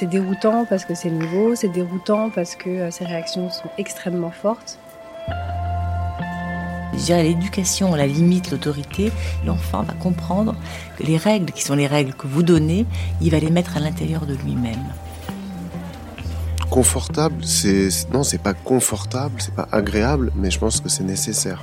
C'est déroutant parce que c'est nouveau, c'est déroutant parce que euh, ces réactions sont extrêmement fortes. Je dirais l'éducation, la limite, l'autorité, l'enfant va comprendre que les règles qui sont les règles que vous donnez, il va les mettre à l'intérieur de lui-même. Confortable, c'est non, c'est pas confortable, c'est pas agréable, mais je pense que c'est nécessaire.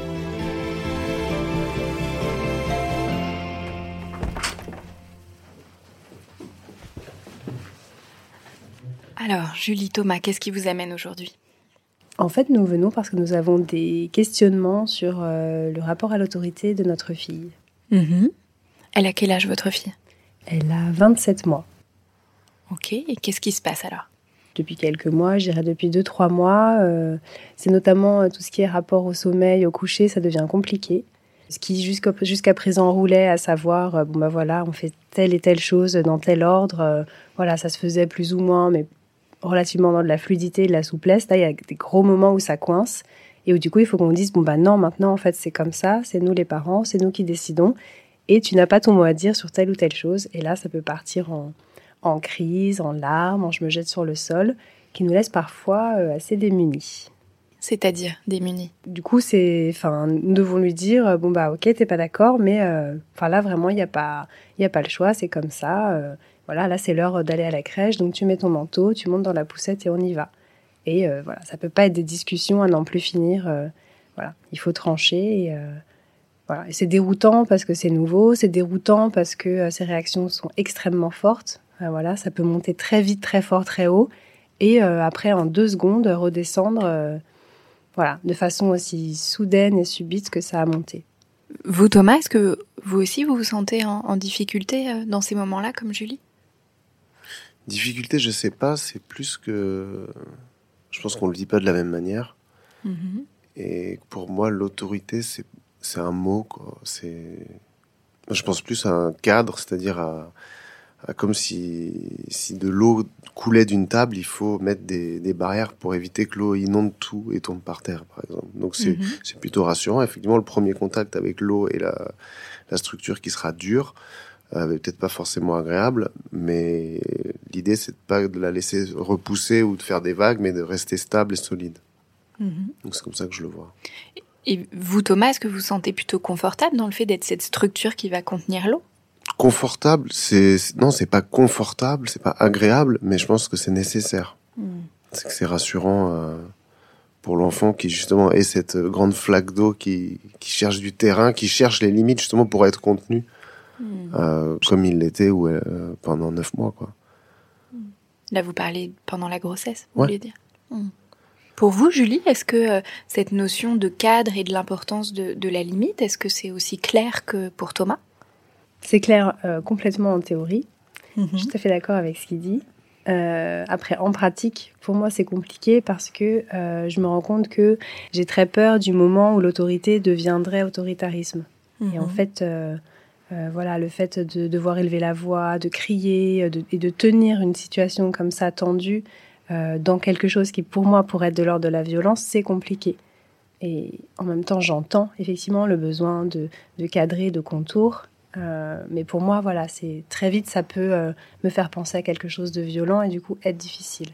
Alors, Julie Thomas, qu'est-ce qui vous amène aujourd'hui? En fait, nous venons parce que nous avons des questionnements sur euh, le rapport à l'autorité de notre fille. Elle a quel âge votre fille? Elle a 27 mois. Ok, et qu'est-ce qui se passe alors? Depuis quelques mois, je dirais depuis 2-3 mois, euh, c'est notamment euh, tout ce qui est rapport au sommeil, au coucher, ça devient compliqué. Ce qui jusqu'à jusqu'à présent roulait, à savoir, bon bah voilà, on fait telle et telle chose dans tel ordre, voilà, ça se faisait plus ou moins, mais relativement dans de la fluidité, de la souplesse. Là, il y a des gros moments où ça coince et où du coup, il faut qu'on dise, bon bah non, maintenant, en fait, c'est comme ça, c'est nous les parents, c'est nous qui décidons, et tu n'as pas ton mot à dire sur telle ou telle chose. Et là, ça peut partir en, en crise, en larmes, en je me jette sur le sol, qui nous laisse parfois euh, assez démunis. C'est-à-dire démunis. Du coup, c'est, enfin, nous devons lui dire, euh, bon bah ok, t'es pas d'accord, mais euh, enfin là vraiment, il n'y a pas, il y a pas le choix, c'est comme ça. euh, voilà, là c'est l'heure d'aller à la crèche, donc tu mets ton manteau, tu montes dans la poussette et on y va. Et euh, voilà, ça peut pas être des discussions à n'en plus finir. euh, voilà, il faut trancher. Et, euh, voilà, c'est déroutant parce que c'est nouveau, c'est déroutant parce que ces réactions sont extrêmement fortes. Voilà, ça peut monter très vite, très fort, très haut, et après en deux secondes redescendre. voilà, de façon aussi soudaine et subite que ça a monté. Vous, Thomas, est-ce que vous aussi vous vous sentez en, en difficulté dans ces moments-là, comme Julie? Difficulté, je sais pas, c'est plus que. Je pense qu'on le dit pas de la même manière. Et pour moi, l'autorité, c'est un mot. C'est. Je pense plus à un cadre, c'est-à-dire à, à comme si, si de l'eau coulait d'une table, il faut mettre des, des barrières pour éviter que l'eau inonde tout et tombe par terre, par exemple. Donc c'est Mhm. c'est plutôt rassurant. Effectivement, le premier contact avec l'eau et la, la structure qui sera dure, euh, peut-être pas forcément agréable, mais l'idée c'est de pas de la laisser repousser ou de faire des vagues, mais de rester stable et solide. Donc c'est comme ça que je le vois. Et vous, Thomas, est-ce que vous vous sentez plutôt confortable dans le fait d'être cette structure qui va contenir l'eau? Confortable, c'est non, c'est pas confortable, c'est pas agréable, mais je pense que c'est nécessaire. C'est que c'est rassurant euh, pour l'enfant qui justement est cette grande flaque d'eau qui, qui cherche du terrain, qui cherche les limites justement pour être contenu, euh, comme il l'était ou, euh, pendant neuf mois, quoi. Là, vous parlez pendant la grossesse, vous Ouais. voulez dire Hmm. Pour vous, Julie, est-ce que euh, cette notion de cadre et de l'importance de, de la limite, est-ce que c'est aussi clair que pour Thomas? C'est clair euh, complètement en théorie. Je suis tout à fait d'accord avec ce qu'il dit. Euh, après, en pratique, pour moi, c'est compliqué parce que euh, je me rends compte que j'ai très peur du moment où l'autorité deviendrait autoritarisme. Et en Mhm. fait, euh, voilà, le fait de devoir élever la voix, de crier euh, de- et de tenir une situation comme ça tendue euh, dans quelque chose qui, pour moi, pourrait être de l'ordre de la violence, c'est compliqué. Et en même temps, j'entends effectivement le besoin de, de cadrer, de contours. Euh, mais pour moi, voilà, c'est très vite, ça peut me faire penser à quelque chose de violent et du coup être difficile.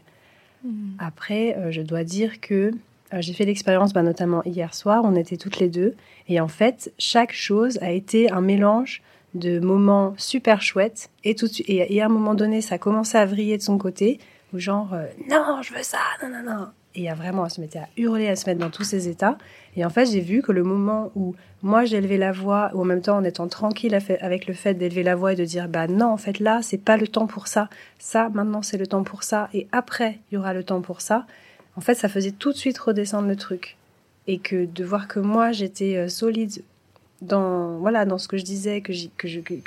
Après, euh, je dois dire que j'ai fait l'expérience, bah, notamment hier soir, on était toutes les deux, et en fait, chaque chose a été un mélange de moments super chouettes, et, tout et, et à un moment donné, ça a commencé à vriller de son côté, où genre, euh, non, je veux ça, non, non, non. Et a vraiment, elle se mettait à hurler, à se mettre dans tous ses états. Et en fait, j'ai vu que le moment où moi j'ai élevé la voix, ou en même temps en étant tranquille à avec le fait d'élever la voix et de dire, bah non, en fait là, c'est pas le temps pour ça. Ça, maintenant, c'est le temps pour ça. Et après, il y aura le temps pour ça. En fait, ça faisait tout de suite redescendre le truc. Et que de voir que moi, j'étais euh, solide dans, voilà, dans ce que je disais, que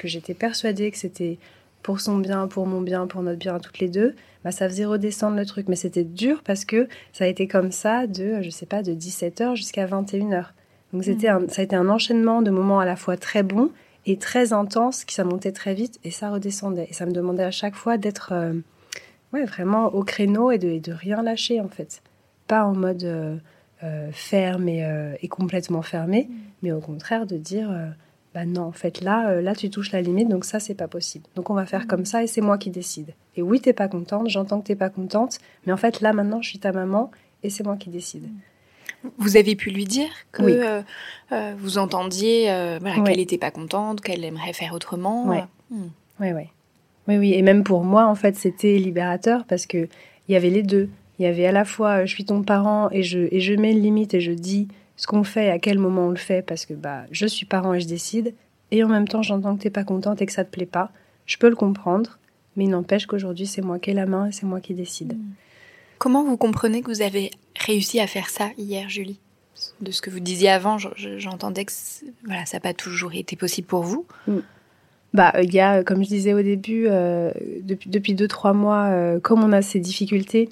j'étais persuadée que c'était pour son bien, pour mon bien, pour notre bien à toutes les deux, bah, ça faisait redescendre le truc. Mais c'était dur parce que ça a été comme ça de, je sais pas, de 17h jusqu'à 21h. Donc c'était un- ça a été un enchaînement de moments à la fois très bons et très intenses, qui ça montait très vite et ça redescendait. Et ça me demandait à chaque fois d'être euh, ouais, vraiment au créneau et de, et de rien lâcher en fait. Pas en mode euh, euh, ferme et, euh, et complètement fermé, mais au contraire de dire euh, bah non, en fait là, là tu touches la limite, donc ça c'est pas possible. Donc on va faire comme ça et c'est moi qui décide. Et oui, t'es pas contente, j'entends que t'es pas contente, mais en fait là maintenant je suis ta maman et c'est moi qui décide. Vous avez pu lui dire que Oui. euh, euh, vous entendiez euh, voilà, qu'elle n'était pas contente, qu'elle aimerait faire autrement? Hmm. Oui, oui. Oui, oui. Et même pour moi, en fait, c'était libérateur parce que il y avait les deux. Il y avait à la fois, euh, je suis ton parent et je, et je mets une limite et je dis ce qu'on fait, à quel moment on le fait, parce que bah, je suis parent et je décide. Et en même temps, j'entends que t'es pas contente et que ça te plaît pas. Je peux le comprendre, mais il n'empêche qu'aujourd'hui, c'est moi qui ai la main et c'est moi qui décide. Comment vous comprenez que vous avez réussi à faire ça hier, Julie? De ce que vous disiez avant, je- je- j'entendais que voilà, ça n'a pas toujours été possible pour vous. Bah, il y a, comme je disais au début, euh, depuis, depuis deux, trois mois, euh, comme on a ces difficultés,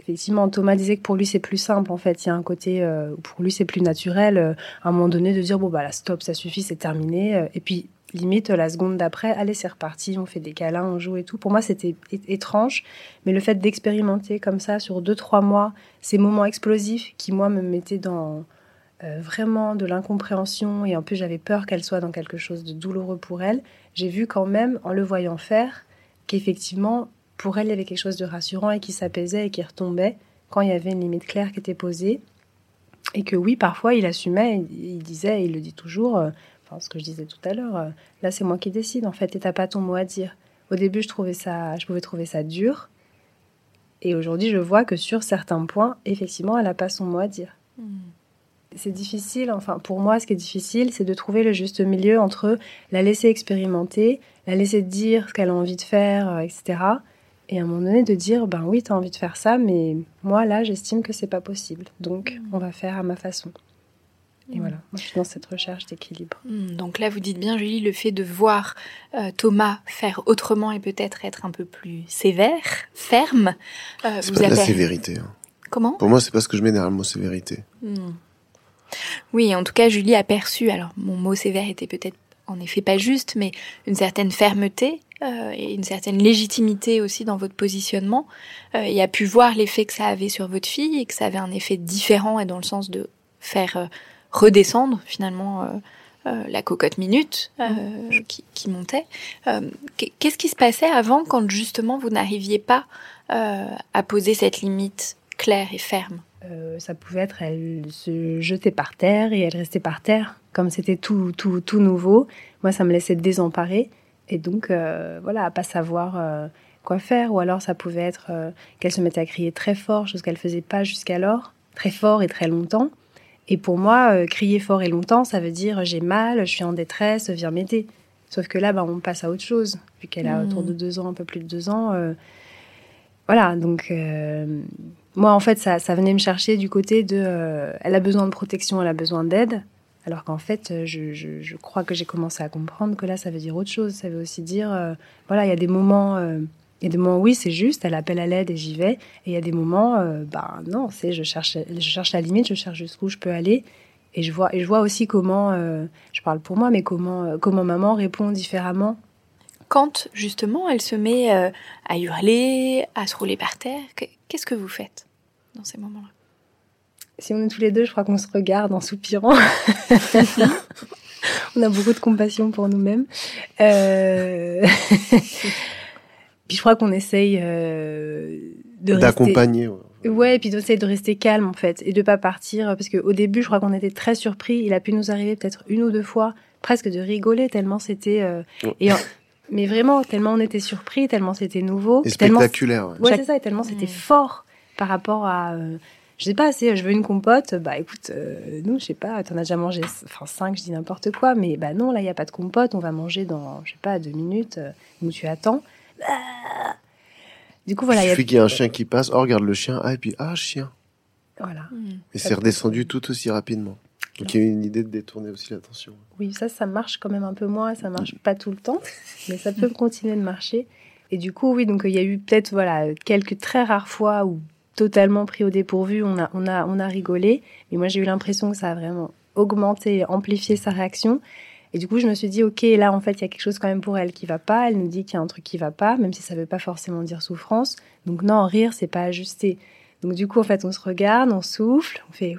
effectivement, Thomas disait que pour lui, c'est plus simple, en fait. Il y a un côté, euh, pour lui, c'est plus naturel, euh, à un moment donné, de dire, bon, bah, là, stop, ça suffit, c'est terminé. Et puis, limite, la seconde d'après, allez, c'est reparti, on fait des câlins, on joue et tout. Pour moi, c'était étrange, mais le fait d'expérimenter comme ça, sur deux, trois mois, ces moments explosifs qui, moi, me mettaient dans vraiment de l'incompréhension, et en plus, j'avais peur qu'elle soit dans quelque chose de douloureux pour elle, j'ai vu quand même, en le voyant faire, qu'effectivement, pour elle, il y avait quelque chose de rassurant et qui s'apaisait et qui retombait quand il y avait une limite claire qui était posée. Et que oui, parfois, il assumait, il, disait, il le dit toujours, euh, enfin, ce que je disais tout à l'heure, euh, là, c'est moi qui décide, en fait, et t'as pas ton mot à dire. Au début, je, trouvais ça, je pouvais trouver ça dur. Et aujourd'hui, je vois que sur certains points, effectivement, elle n'a pas son mot à dire. C'est difficile, enfin pour moi ce qui est difficile c'est de trouver le juste milieu entre la laisser expérimenter, la laisser dire ce qu'elle a envie de faire, euh, etc. Et à un moment donné de dire ben oui tu as envie de faire ça mais moi là j'estime que c'est pas possible donc on va faire à ma façon. Et voilà, moi je suis dans cette recherche d'équilibre. Hmm, Donc là, vous dites bien, Julie, le fait de voir euh, Thomas faire autrement et peut-être être un peu plus sévère, ferme, euh, C'est pas de la sévérité. hein. Comment? Pour moi, c'est pas ce que je mets derrière le mot sévérité. Oui, en tout cas, Julie a perçu, alors mon mot sévère était peut-être en effet pas juste, mais une certaine fermeté euh, et une certaine légitimité aussi dans votre positionnement, euh, et a pu voir l'effet que ça avait sur votre fille et que ça avait un effet différent et dans le sens de faire euh, redescendre finalement euh, la cocotte minute euh, qui, qui montait. Qu'est- Qu'est-ce qui se passait avant quand justement vous n'arriviez pas à poser cette limite claire et ferme? Euh, ça pouvait être elle se jetait par terre et elle restait par terre comme c'était tout, tout, tout nouveau. Moi ça me laissait désemparée. Et donc euh, voilà à pas savoir euh, quoi faire. Ou alors ça pouvait être qu'elle se mettait à crier très fort chose qu'elle faisait pas jusqu'alors très fort et très longtemps. Et pour moi crier fort et longtemps ça veut dire j'ai mal je suis en détresse viens m'aider. Sauf que là bah, on passe à autre chose. Vu qu'elle a Mhm. autour de deux ans un peu plus de deux ans voilà. Donc moi en fait ça, ça venait me chercher du côté de euh, elle a besoin de protection elle a besoin d'aide. Alors qu'en fait euh, je, je, crois que j'ai commencé à comprendre que là ça veut dire autre chose. Ça veut aussi dire euh, voilà il y a des moments il y a des moments oui c'est juste elle appelle à l'aide et j'y vais. Et il y a des moments euh, bah non c'est je cherche je cherche la limite je cherche jusqu'où je peux aller. Et je vois, et je vois aussi comment, je parle pour moi, mais comment, comment maman répond différemment. Quand justement elle se met à hurler, à se rouler par terre, qu'est-ce que vous faites dans ces moments-là? Si on est tous les deux, je crois qu'on se regarde en soupirant. on a beaucoup de compassion pour nous-mêmes. Euh... Puis je crois qu'on essaye euh, de d'accompagner. Ouais. ouais, et puis d'essayer de rester calme en fait et de pas partir parce qu'au début, je crois qu'on était très surpris. Il a pu nous arriver peut-être une ou deux fois presque de rigoler tellement c'était euh... et mais vraiment tellement on était surpris, tellement c'était nouveau, et spectaculaire. Ouais, ouais c'est ça, et tellement c'était mmh. fort par rapport à euh, je sais pas, si je veux une compote, bah écoute, euh, nous, je sais pas, t'en as déjà mangé, enfin cinq, je dis n'importe quoi, mais bah non, là, il n'y a pas de compote, on va manger dans, je sais pas, deux minutes, euh, où tu attends. Ah du coup, voilà. Il suffit qu'il y ait un chien qui passe, oh, regarde le chien, ah, et puis, ah, chien. Voilà. Et c'est redescendu tout aussi rapidement. Donc il y a une idée de détourner aussi l'attention. Oui, ça, ça marche quand même un peu moins, ça marche pas tout le temps, mais ça peut continuer de marcher. Et du coup, oui, donc il y a eu peut-être voilà quelques très rares fois où totalement pris au dépourvu, on a, on a, on a rigolé. Mais moi, j'ai eu l'impression que ça a vraiment augmenté, amplifié sa réaction. Et du coup, je me suis dit, ok, là, en fait, il y a quelque chose quand même pour elle qui va pas. Elle nous dit qu'il y a un truc qui va pas, même si ça veut pas forcément dire souffrance. Donc non, rire, c'est pas ajusté. Donc du coup, en fait, on se regarde, on souffle, on fait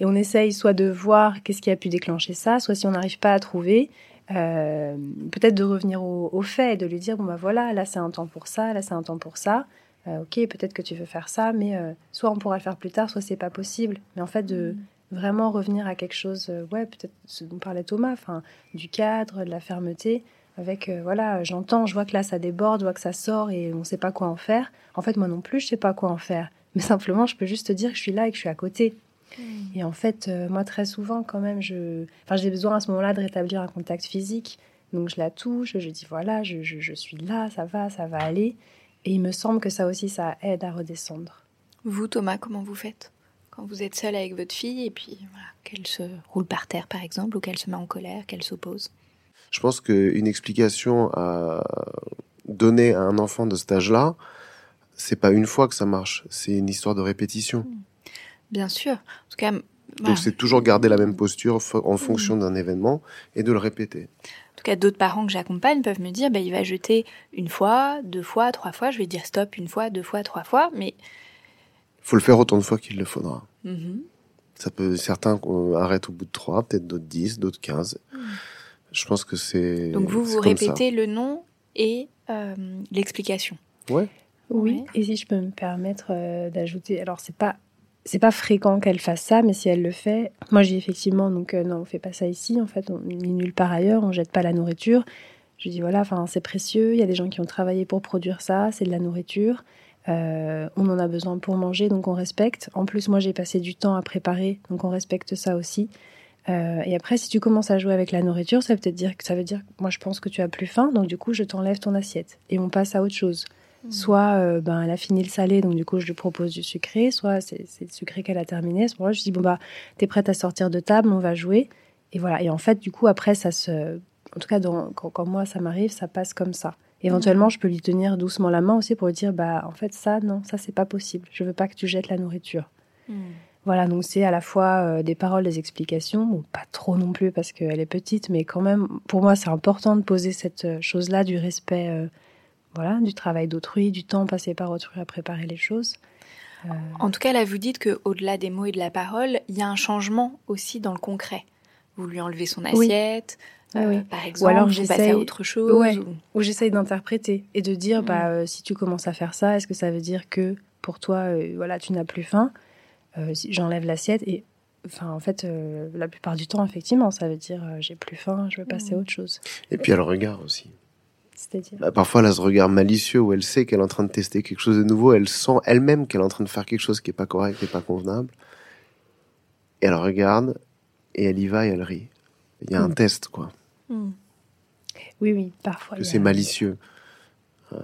et on essaye soit de voir qu'est-ce qui a pu déclencher ça, soit si on n'arrive pas à trouver, euh, peut-être de revenir au, au, fait, de lui dire bon bah voilà, là c'est un temps pour ça, là c'est un temps pour ça. Euh, ok, peut-être que tu veux faire ça, mais euh, soit on pourra le faire plus tard, soit c'est pas possible. Mais en fait, de mm. vraiment revenir à quelque chose, ouais, peut-être ce dont parlait Thomas, enfin, du cadre, de la fermeté, avec, voilà, j'entends, je vois que là ça déborde, je vois que ça sort et on sait pas quoi en faire. En fait, moi non plus, je sais pas quoi en faire. Mais simplement, je peux juste te dire que je suis là et que je suis à côté. Mm. Et en fait, moi, très souvent, quand même, je, enfin, j'ai besoin à ce moment-là de rétablir un contact physique. Donc, je la touche, je dis voilà, je, je, je suis là, ça va, ça va aller. Et il me semble que ça aussi, ça aide à redescendre. Vous, Thomas, comment vous faites quand vous êtes seul avec votre fille et puis voilà, qu'elle se roule par terre, par exemple, ou qu'elle se met en colère, qu'elle s'oppose? Je pense qu'une explication à donner à un enfant de cet âge-là, c'est pas une fois que ça marche, c'est une histoire de répétition. Hmm. Bien sûr. En tout cas, donc c'est toujours garder la même posture en fonction hmm. d'un événement et de le répéter tout cas d'autres parents que j'accompagne peuvent me dire, bah, il va jeter une fois, deux fois, trois fois. Je vais dire stop une fois, deux fois, trois fois, mais faut le faire autant de fois qu'il le faudra. Mm-hmm. Ça peut certains arrêtent au bout de trois, peut-être d'autres dix, d'autres quinze. Mm. Je pense que c'est. Donc vous vous répétez le nom et euh, l'explication. Ouais. Oui. Et si je peux me permettre euh, d'ajouter, alors c'est pas c'est pas fréquent qu'elle fasse ça, mais si elle le fait, moi j'ai effectivement donc euh, non, on fait pas ça ici. En fait, on n'est nulle part ailleurs, on jette pas la nourriture. Je dis voilà, enfin c'est précieux. Il y a des gens qui ont travaillé pour produire ça, c'est de la nourriture. Euh, on en a besoin pour manger, donc on respecte. En plus, moi j'ai passé du temps à préparer, donc on respecte ça aussi. Euh, et après, si tu commences à jouer avec la nourriture, ça veut peut-être dire que ça veut dire, moi je pense que tu as plus faim, donc du coup je t'enlève ton assiette et on passe à autre chose. Mm. Soit euh, ben, elle a fini le salé, donc du coup je lui propose du sucré, soit c'est le sucré qu'elle a terminé. À ce moment-là, je dis bon bah t'es prête à sortir de table, on va jouer. Et voilà. Et en fait, du coup après ça se, en tout cas quand, moi ça m'arrive, ça passe comme ça. Éventuellement, mm. je peux lui tenir doucement la main aussi pour lui dire bah en fait ça non, ça c'est pas possible. Je veux pas que tu jettes la nourriture. Mm. Voilà, donc c'est à la fois euh, des paroles, des explications, bon, pas trop non plus parce qu'elle est petite, mais quand même, pour moi, c'est important de poser cette euh, chose-là du respect voilà, du travail d'autrui, du temps passé par autrui à préparer les choses. Euh, en tout cas, là, vous dites qu'au-delà des mots et de la parole, il y a un changement aussi dans le concret. Vous lui enlevez son assiette, euh, par exemple, ou alors j'essaie autre chose. Ou, j'essaye d'interpréter et de dire, bah, mm. euh, si tu commences à faire ça, est-ce que ça veut dire que pour toi, voilà, tu n'as plus faim? Si J'enlève l'assiette et Enfin, en fait, la plupart du temps, effectivement, ça veut dire j'ai plus faim, je veux passer à mm. autre chose. Et puis, elle regarde aussi. Bah, parfois, elle a ce regard malicieux où elle sait qu'elle est en train de tester quelque chose de nouveau. Elle sent elle-même qu'elle est en train de faire quelque chose qui est pas correct et pas convenable. Et elle regarde et elle y va et elle rit. Il y a un hmm. test, quoi. Hmm. Oui, oui, parfois. Que c'est malicieux. Euh,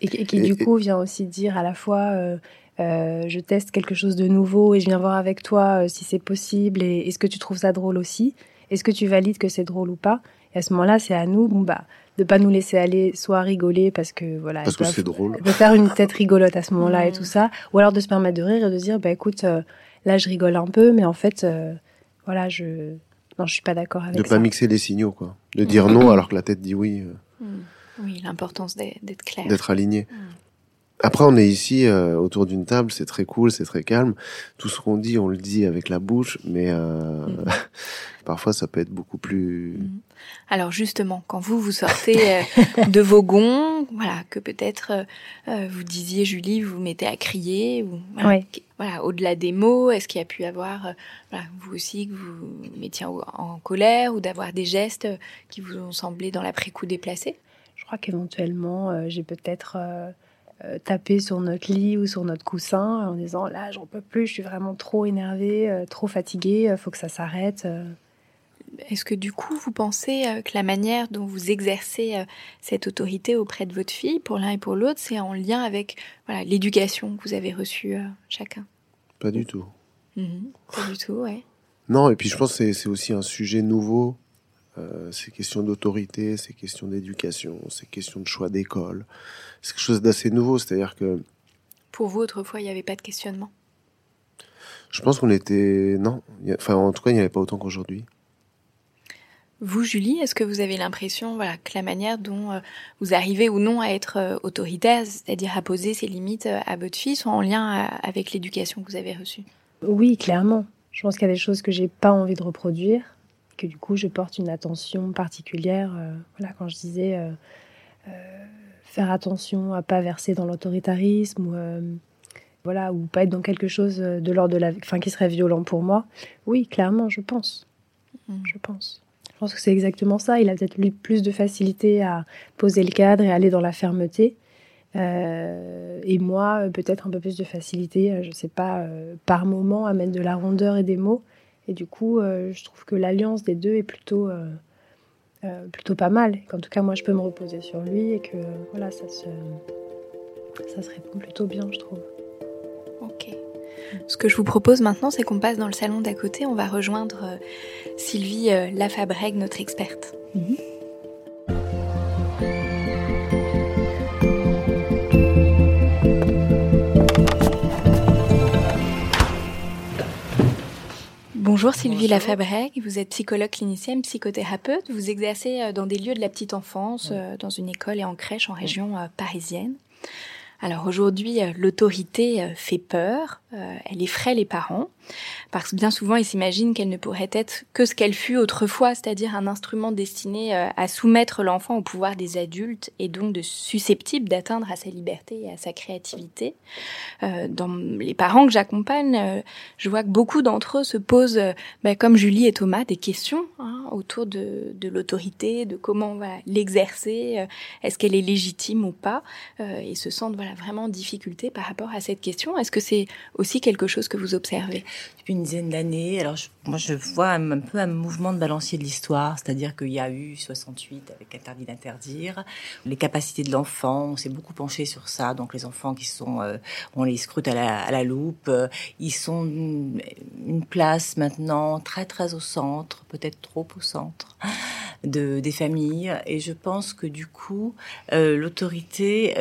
et, qui, du coup, vient aussi dire à la fois euh, euh, je teste quelque chose de nouveau et je viens voir avec toi si c'est possible. Et est-ce que tu trouves ça drôle aussi? Est-ce que tu valides que c'est drôle ou pas? Et à ce moment-là, c'est à nous, bon, bah de pas nous laisser aller soit rigoler parce que voilà parce que c'est drôle de faire une tête rigolote à ce moment-là et tout ça ou alors de se permettre de rire et de dire bah écoute euh, là je rigole un peu mais en fait euh, voilà, je non, je suis pas d'accord avec de ça. pas mixer les signaux, quoi. De dire non alors que la tête dit oui. euh, Oui, l'importance d'être d'être clair. d'être aligné. Après, on est ici euh, autour d'une table, c'est très cool, c'est très calme. Tout ce qu'on dit, on le dit avec la bouche, mais euh, parfois ça peut être beaucoup plus. Alors justement, quand vous vous sortez euh, de vos gonds, voilà, que peut-être vous disiez Julie, vous vous mettez à crier, ou voilà, Ouais. qu- voilà, au-delà des mots, est-ce qu'il y a pu avoir, euh, voilà, vous aussi que vous vous mettiez en, en colère ou d'avoir des gestes euh, qui vous ont semblé dans l'après-coup déplacés? Je crois qu'éventuellement, euh, j'ai peut-être euh, tapé sur notre lit ou sur notre coussin en disant là, j'en peux plus, je suis vraiment trop énervée, euh, trop fatiguée, euh, faut que ça s'arrête. euh. Est-ce que du coup, vous pensez que la manière dont vous exercez cette autorité auprès de votre fille, pour l'un et pour l'autre, c'est en lien avec voilà, l'éducation que vous avez reçue euh, chacun? Pas du tout. Mhm. Pas du tout, ouais. Non, et puis je pense que c'est- c'est aussi un sujet nouveau. Euh, c'est question d'autorité, c'est question d'éducation, c'est question de choix d'école. C'est quelque chose d'assez nouveau, c'est-à-dire que Pour vous, autrefois, il n'y avait pas de questionnement? je pense qu'on était. Non, il y a- enfin en tout cas, il n'y en avait pas autant qu'aujourd'hui. Vous, Julie, est-ce que vous avez l'impression voilà, que la manière dont euh, vous arrivez ou non à être euh, autoritaire, c'est-à-dire à poser ses limites euh, à votre fille, sont en lien avec l'éducation que vous avez reçue? Oui, clairement. Je pense qu'il y a des choses que j'ai pas envie de reproduire, que du coup je porte une attention particulière. euh, voilà, quand je disais euh, euh, faire attention à pas verser dans l'autoritarisme ou voilà ou pas être dans quelque chose de l'ordre de la, enfin qui serait violent pour moi. Oui, clairement, je pense. Mhm. Je pense. Je pense que c'est exactement ça. Il a peut-être eu plus de facilité à poser le cadre et aller dans la fermeté. Euh, et moi, peut-être un peu plus de facilité, je sais pas, euh, par moment à mettre de la rondeur et des mots. Et du coup, euh, je trouve que l'alliance des deux est plutôt, euh, euh, plutôt pas mal. Qu'en tout cas, moi, je peux me reposer sur lui et que voilà, ça se, ça se répond plutôt bien, je trouve. Ok. Ce que je vous propose maintenant, c'est qu'on passe dans le salon d'à côté. On va rejoindre Sylvie Lafabrègue, notre experte. Bonjour Sylvie Lafabrègue, vous êtes psychologue clinicienne, psychothérapeute. Vous exercez euh, dans des lieux de la petite enfance, euh, dans une école et en crèche en région euh, parisienne. Alors aujourd'hui, l'autorité fait peur, euh, elle effraie les parents, parce que bien souvent ils s'imaginent qu'elle ne pourrait être que ce qu'elle fut autrefois, c'est-à-dire un instrument destiné euh, à soumettre l'enfant au pouvoir des adultes et donc de susceptible d'atteindre à sa liberté et à sa créativité. Euh, dans les parents que j'accompagne, je vois que beaucoup d'entre eux se posent, bah, comme Julie et Thomas, des questions hein, autour de, l'autorité, de comment on va l'exercer, est-ce qu'elle est légitime ou pas, et se sentent vraiment en difficulté par rapport à cette question. Est-ce que c'est aussi quelque chose que vous observez Depuis une dizaine d'années, alors je- moi je vois un, peu un mouvement de balancier de l'histoire, c'est-à-dire qu'il y a eu 68 avec interdit d'interdire, les capacités de l'enfant, on s'est beaucoup penché sur ça, donc les enfants qui sont, euh, on les scrute à la, loupe, euh, ils sont une, place maintenant très très au centre, peut-être trop au centre de, des familles, et je pense que du coup euh, l'autorité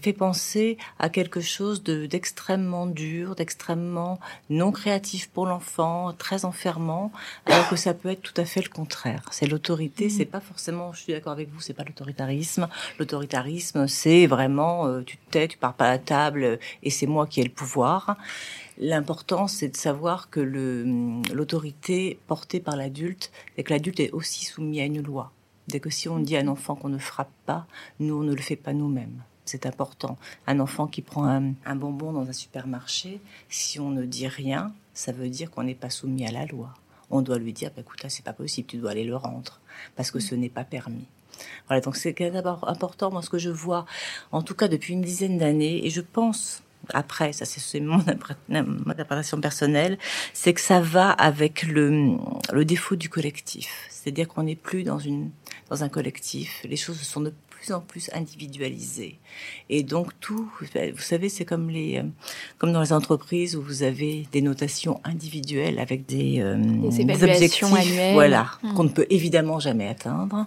fait penser à quelque chose de- d'extrêmement dur, d'extrêmement non créatif pour l'enfant, très enfermant, alors que ça peut être tout à fait le contraire. C'est l'autorité, c'est pas forcément, je suis d'accord avec vous, c'est pas l'autoritarisme. L'autoritarisme, c'est vraiment, euh, tu te tais, tu pars pas à la table, euh, et c'est moi qui ai le pouvoir. L'important, c'est de savoir que le- l'autorité portée par l'adulte, c'est que l'adulte est aussi soumis à une loi. Dès que si on dit à un enfant qu'on ne frappe pas, nous, on ne le fait pas nous-mêmes. C'est important. Un enfant qui prend un, un bonbon dans un supermarché, si on ne dit rien, ça veut dire qu'on n'est pas soumis à la loi. On doit lui dire, bah, écoute, là, c'est pas possible, tu dois aller le rendre, parce que ce n'est pas permis. Voilà, donc c'est d'abord important, moi, ce que je vois, en tout cas depuis une dizaine d'années, et je pense, après, ça c'est- mon, interprétation personnelle, c'est que ça va avec le, le défaut du collectif. C'est-à-dire qu'on n'est plus dans, une, dans un collectif, les choses se sont de plus en plus individualisé. Et donc tout, vous savez, c'est comme les, euh, comme dans les entreprises où vous avez des notations individuelles avec des, euh, objectifs, annuelles. voilà, hmm. qu'on ne peut évidemment jamais atteindre.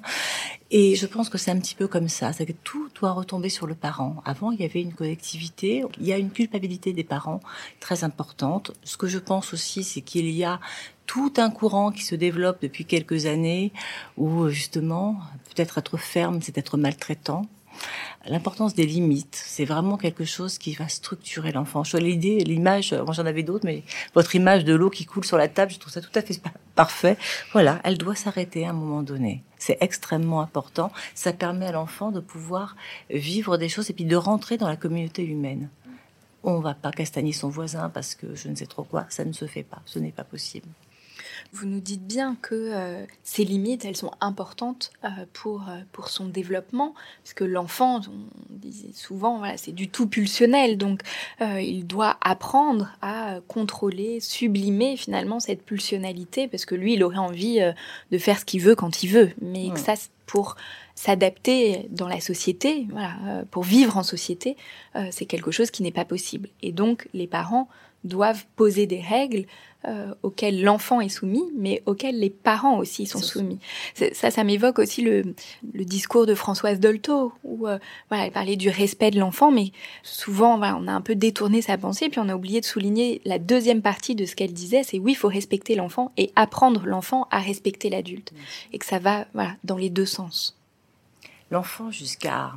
Et je pense que c'est un petit peu comme ça, c'est que tout doit retomber sur le parent. Avant, il y avait une collectivité, il y a une culpabilité des parents très importante. Ce que je pense aussi, c'est qu'il y a tout un courant qui se développe depuis quelques années où justement, peut-être être ferme, c'est être maltraitant. L'importance des limites, c'est vraiment quelque chose qui va structurer l'enfant. Je l'idée, l'image, moi j'en avais d'autres, mais votre image de l'eau qui coule sur la table, je trouve ça tout à fait parfait. Voilà, elle doit s'arrêter à un moment donné. C'est extrêmement important. Ça permet à l'enfant de pouvoir vivre des choses et puis de rentrer dans la communauté humaine. On va pas castagner son voisin parce que je ne sais trop quoi, ça ne se fait pas, ce n'est pas possible. Vous nous dites bien que euh, ces limites, elles sont importantes euh, pour, euh, pour son développement, parce que l'enfant, on disait souvent, voilà, c'est du tout pulsionnel, donc il doit apprendre à contrôler, sublimer finalement cette pulsionnalité, parce que lui, il aurait envie de faire ce qu'il veut quand il veut, mais que ça, pour s'adapter dans la société, voilà, pour vivre en société, c'est quelque chose qui n'est pas possible. Et donc, les parents doivent poser des règles euh, auxquelles l'enfant est soumis, mais auxquelles les parents aussi sont soumis. Ça, ça m'évoque aussi le, le, discours de Françoise Dolto, où euh, voilà, elle parlait du respect de l'enfant, mais souvent voilà, on a un peu détourné sa pensée, puis on a oublié de souligner la deuxième partie de ce qu'elle disait, c'est oui, il faut respecter l'enfant et apprendre l'enfant à respecter l'adulte, et que ça va voilà, dans les deux sens. L'enfant jusqu'à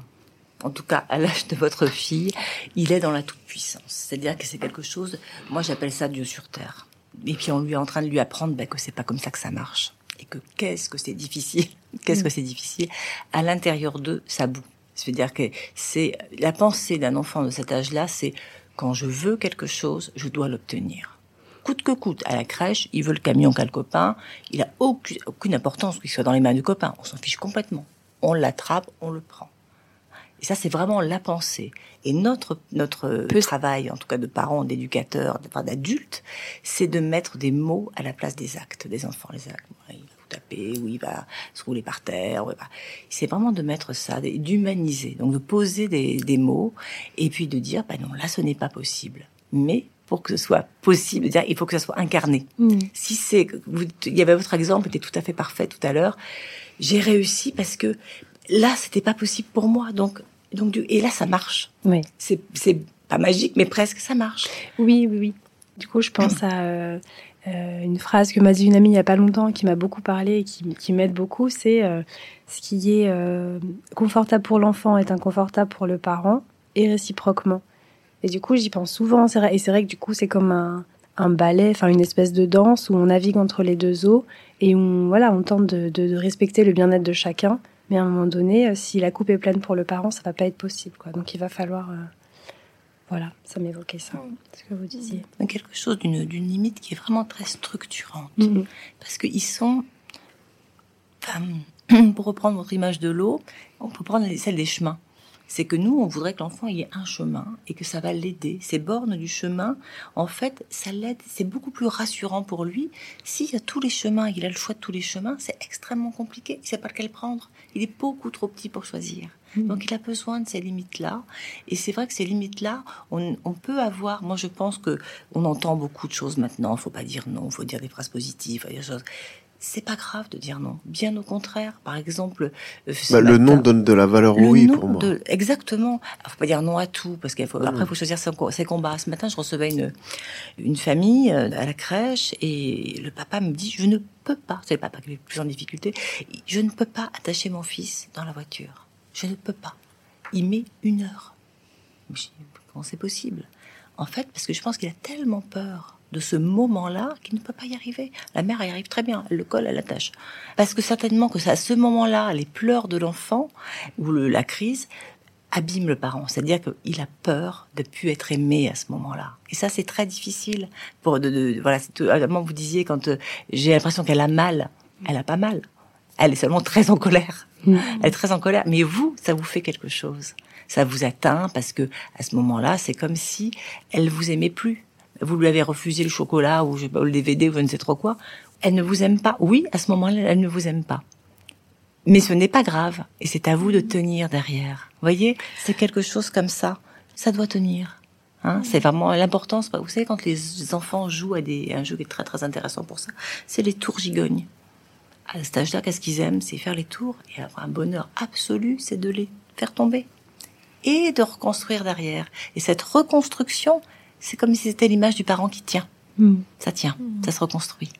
en tout cas à l'âge de votre fille, il est dans la toute-puissance. C'est-à-dire que c'est quelque chose, moi j'appelle ça Dieu sur terre. Et puis on lui est en train de lui apprendre ben, que c'est pas comme ça que ça marche. Et que qu'est-ce que c'est difficile, qu'est-ce que c'est difficile? À l'intérieur d'eux, ça boue. C'est-à-dire que c'est la pensée d'un enfant de cet âge-là, c'est quand je veux quelque chose, je dois l'obtenir. Coûte que coûte, à la crèche, il veut le camion qu'a le copain, il a aucune, aucune importance qu'il soit dans les mains du copain, on s'en fiche complètement. On l'attrape, on le prend. Et ça, c'est vraiment la pensée. Et notre notre travail, en tout cas de parents, d'éducateurs, d'adultes, c'est de mettre des mots à la place des actes des enfants. Les actes, il va vous taper, ou il va se rouler par terre. C'est vraiment de mettre ça, d'humaniser, donc de poser des, des mots, et puis de dire, bah non, là, ce n'est pas possible. Mais pour que ce soit possible, dire, il faut que ça soit incarné. Mm. Si c'est, il y avait votre exemple, était tout à fait parfait tout à l'heure. J'ai réussi parce que là, c'était pas possible pour moi. Donc, donc, et là, ça marche. Oui. C'est, pas magique, mais presque, ça marche. Oui, oui, oui. Du coup, je pense à euh, euh, une phrase que m'a dit une amie il y a pas longtemps, qui m'a beaucoup parlé et qui, qui m'aide beaucoup. C'est euh, ce qui est confortable pour l'enfant est inconfortable pour le parent et réciproquement. Et du coup, j'y pense souvent. Et c'est vrai que du coup, c'est comme un, un ballet, enfin une espèce de danse où on navigue entre les deux eaux et on, voilà, on tente de, de respecter le bien-être de chacun mais à un moment donné, euh, si la coupe est pleine pour le parent, ça va pas être possible. Quoi. Donc il va falloir. Euh, voilà, ça m'évoquait ça, ce que vous disiez. Quelque chose d'une limite qui est vraiment très structurante. Mm. Parce qu'ils sont. pour reprendre votre image de l'eau, on peut prendre celle des chemins c'est que nous, on voudrait que l'enfant ait un chemin et que ça va l'aider. Ces bornes du chemin, en fait, ça l'aide. C'est beaucoup plus rassurant pour lui. S'il y a tous les chemins et qu'il a le choix de tous les chemins, c'est extrêmement compliqué. Il sait pas lequel prendre. Il est beaucoup trop petit pour choisir. Mmh. Donc il a besoin de ces limites-là. Et c'est vrai que ces limites-là, on, peut avoir. Moi, je pense que on entend beaucoup de choses maintenant. Il faut pas dire non. Il faut dire des phrases positives. Il des choses c'est pas grave de dire non. Bien au contraire. Par exemple, euh, bah, le non donne de la valeur au oui pour moi. exactement. Il faut pas dire non à tout parce qu'il faut après il faut choisir ses, combats. Ce matin, je recevais une une famille euh, à la crèche et le papa me dit je ne peux pas. C'est le papa qui est le plus en difficulté. Je ne peux pas attacher mon fils dans la voiture. Je ne peux pas. Il met une heure. Comment c'est possible? En fait, parce que je pense qu'il a tellement peur de ce moment-là qui ne peut pas y arriver. La mère y arrive très bien, elle le colle, elle l'attache. Parce que certainement que à ce moment-là, les pleurs de l'enfant ou la crise abîme le parent. C'est-à-dire qu'il a peur de plus être aimé à ce moment-là. Et ça, c'est très difficile. Pour de, de voilà, vous disiez quand euh, j'ai l'impression qu'elle a mal, elle a pas mal. Elle est seulement très en colère. Mm. Elle est très en colère. Mais vous, ça vous fait quelque chose. Ça vous atteint parce que à ce moment-là, c'est comme si elle vous aimait plus vous lui avez refusé le chocolat ou, je le DVD ou je ne sais trop quoi, elle ne vous aime pas. Oui, à ce moment-là, elle ne vous aime pas. Mais ce n'est pas grave. Et c'est à vous de tenir derrière. Voyez, c'est quelque chose comme ça. Ça doit tenir. Hein, c'est vraiment l'importance. Vous savez, quand les enfants jouent à des, un jeu qui est très très intéressant pour ça, c'est les tours gigognes. À cet âge-là, qu'est-ce qu'ils aiment? C'est faire les tours et avoir un bonheur absolu, c'est de les faire tomber et de reconstruire derrière. Et cette reconstruction, c'est comme si c'était l'image du parent qui tient. Hmm. Ça tient, hmm. ça se reconstruit.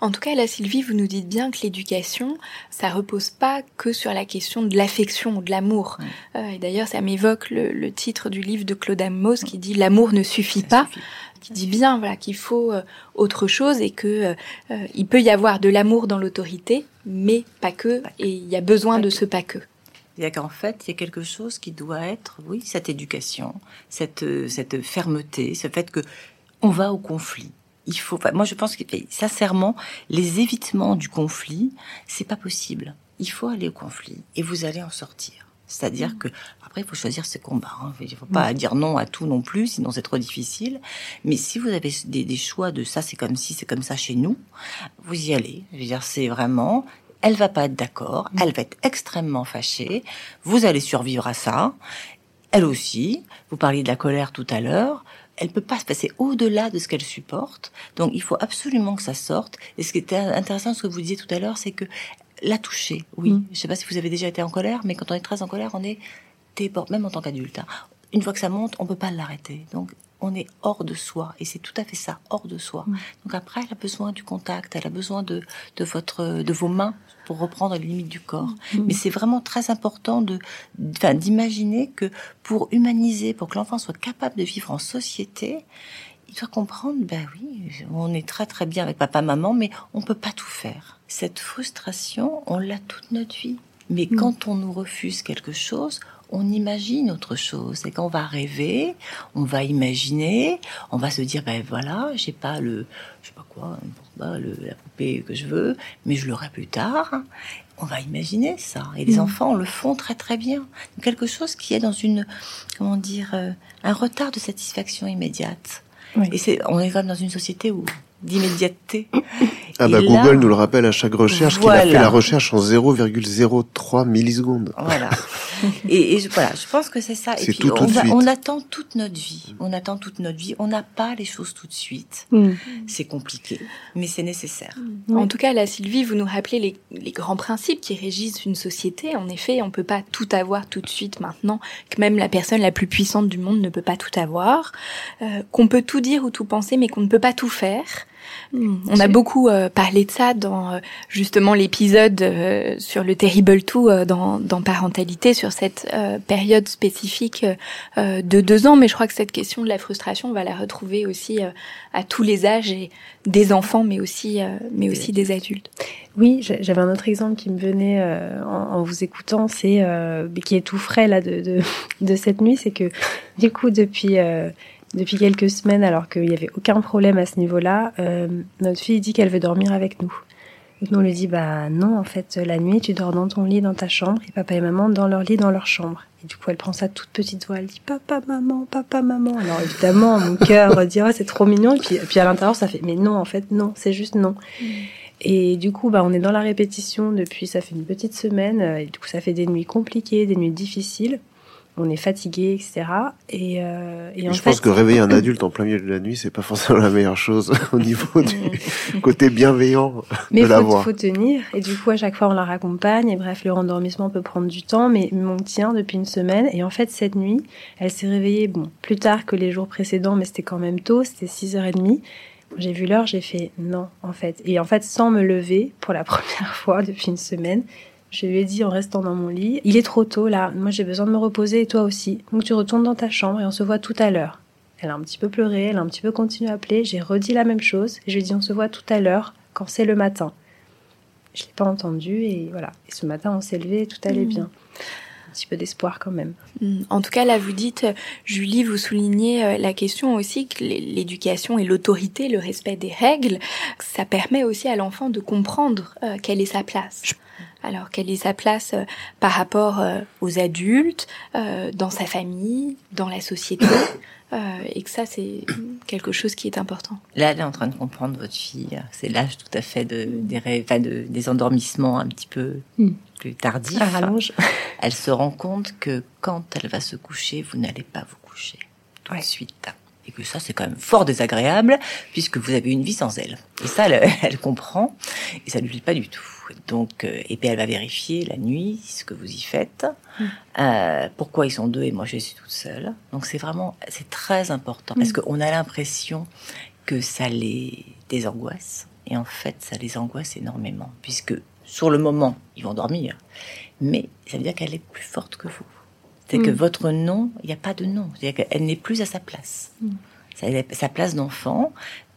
En tout cas, là, Sylvie, vous nous dites bien que l'éducation, ça repose pas que sur la question de l'affection ou de l'amour. Euh, et d'ailleurs, ça m'évoque le, titre du livre de Claude Amos qui dit L'amour ne suffit pas. qui dit bien voilà qu'il faut euh, autre chose et que euh, il peut y avoir de l'amour dans l'autorité, mais pas que, et il y a besoin de ce pas que. C'est-à-dire qu'en fait, il y a quelque chose qui doit être, oui, cette éducation, cette, cette fermeté, ce fait que on va au conflit il faut. moi, je pense que sincèrement, les évitements du conflit, c'est pas possible. Il faut aller au conflit et vous allez en sortir. C'est-à-dire mmh. que après, il faut choisir ses combats. Hein. Il ne faut pas mmh. dire non à tout non plus, sinon c'est trop difficile. Mais si vous avez des, choix de ça, c'est comme si, c'est comme ça chez nous, vous y allez. Je veux dire, c'est vraiment. Elle va pas être d'accord. Elle va être extrêmement fâchée. Vous allez survivre à ça. Elle aussi. Vous parliez de la colère tout à l'heure elle peut pas se passer au-delà de ce qu'elle supporte. Donc il faut absolument que ça sorte. Et ce qui était intéressant, ce que vous disiez tout à l'heure, c'est que la toucher, oui. Mm. Je sais pas si vous avez déjà été en colère, mais quand on est très en colère, on est même en tant qu'adulte. Hein. Une fois que ça monte, on peut pas l'arrêter. Donc on est hors de soi et c'est tout à fait ça, hors de soi. Donc après, elle a besoin du contact, elle a besoin de, de votre, de vos mains pour reprendre les limites du corps. Mm. Mais c'est vraiment très important de, d'imaginer que pour humaniser, pour que l'enfant soit capable de vivre en société, il doit comprendre, ben oui, on est très très bien avec papa, maman, mais on peut pas tout faire. Cette frustration, on l'a toute notre vie. Mais mm. quand on nous refuse quelque chose, on imagine autre chose. C'est qu'on va rêver, on va imaginer, on va se dire, ben voilà, j'ai pas le, je sais pas quoi, le, la poupée que je veux, mais je l'aurai plus tard. On va imaginer ça. Et les mm. enfants le font très très bien. Quelque chose qui est dans une, comment dire, euh, un retard de satisfaction immédiate. Et c'est, on est quand même dans une société où d'immédiateté. Ah bah Google nous le rappelle à chaque recherche qu'il a fait la recherche en 0,03 millisecondes. Voilà. et, je, voilà, je pense que c'est ça. Et puis on, attend toute notre vie. On attend toute notre vie. On n'a pas les choses tout de suite. Mm. C'est compliqué, mais c'est nécessaire. Mm. En tout cas, là, Sylvie, vous nous rappelez les, les, grands principes qui régissent une société. En effet, on peut pas tout avoir tout de suite maintenant. Que même la personne la plus puissante du monde ne peut pas tout avoir. Euh, qu'on peut tout dire ou tout penser, mais qu'on ne peut pas tout faire. Hmm, on a beaucoup euh, parlé de ça dans euh, justement l'épisode euh, sur le Terrible Two dans, dans, Parentalité, sur cette période spécifique de deux ans. Mais je crois que cette question de la frustration, on va la retrouver aussi à tous les âges et des enfants, mais aussi, mais aussi des adultes. Oui, j'avais un autre exemple qui me venait en, vous écoutant, c'est qui est tout frais là de, de, de cette nuit, c'est que du coup depuis depuis quelques semaines, alors qu'il n'y avait aucun problème à ce niveau-là, euh, notre fille dit qu'elle veut dormir avec nous. Et nous on lui dit bah non en fait la nuit tu dors dans ton lit dans ta chambre et papa et maman dans leur lit dans leur chambre. Et du coup elle prend sa toute petite voix, elle dit papa maman papa maman. Alors évidemment mon cœur dit oh, c'est trop mignon et puis, puis à l'intérieur ça fait mais non en fait non c'est juste non. Mm. Et du coup bah on est dans la répétition depuis ça fait une petite semaine et du coup ça fait des nuits compliquées des nuits difficiles on est fatigué, etc. Et, euh, et en je pense que réveiller un adulte en plein milieu de la nuit, c'est pas forcément la meilleure chose au niveau du mm. côté bienveillant mais de la voix. Mais faut tenir. Et du coup, à chaque fois, on la raccompagne. Et bref, le rendormissement peut prendre du temps, mais on tient depuis une semaine. Et en fait, cette nuit, elle s'est réveillée, bon, plus tard que les jours précédents, mais c'était quand même tôt. C'était 6h30. J'ai vu l'heure, j'ai fait non, en fait. Et en fait, sans me lever pour la première fois depuis une semaine, je lui ai dit en restant dans mon lit, il est trop tôt là, moi j'ai besoin de me reposer et toi aussi. Donc tu retournes dans ta chambre et on se voit tout à l'heure. Elle a un petit peu pleuré, elle a un petit peu continué à appeler, j'ai redit la même chose et je lui ai dit on se voit tout à l'heure quand c'est le matin. Je l'ai pas entendu et voilà. Et ce matin on s'est levé et tout allait mmh. bien Un petit peu d'espoir quand même. Mmh. En tout cas, là, vous dites, Julie, vous soulignez euh, la question aussi que l'éducation et l'autorité, le respect des règles, ça permet aussi à l'enfant de comprendre euh, quelle est sa place. Alors, quelle est sa place euh, par rapport euh, aux adultes, euh, dans sa famille, dans la société Et que ça, c'est quelque chose qui est important. Là, elle est en train de comprendre votre fille. C'est l'âge tout à fait de, des, rêves, enfin de, des endormissements un petit peu mm. plus tardifs. À rallonge. Elle se rend compte que quand elle va se coucher, vous n'allez pas vous coucher tout de suite et que ça c'est quand même fort désagréable puisque vous avez une vie sans elle. Et ça, elle, elle comprend et ça lui plaît pas du tout. Donc, euh, et puis elle va vérifier la nuit ce que vous y faites, mm. euh, pourquoi ils sont deux et moi je suis toute seule. Donc c'est vraiment, c'est très important parce mm. qu'on a l'impression que ça les désangoisse et en fait ça les angoisse énormément puisque sur le moment ils vont dormir, mais ça veut dire qu'elle est plus forte que vous. C'est que mm. votre nom, il n'y a pas de nom. C'est-à-dire qu'elle n'est plus à sa place. Sa place d'enfant,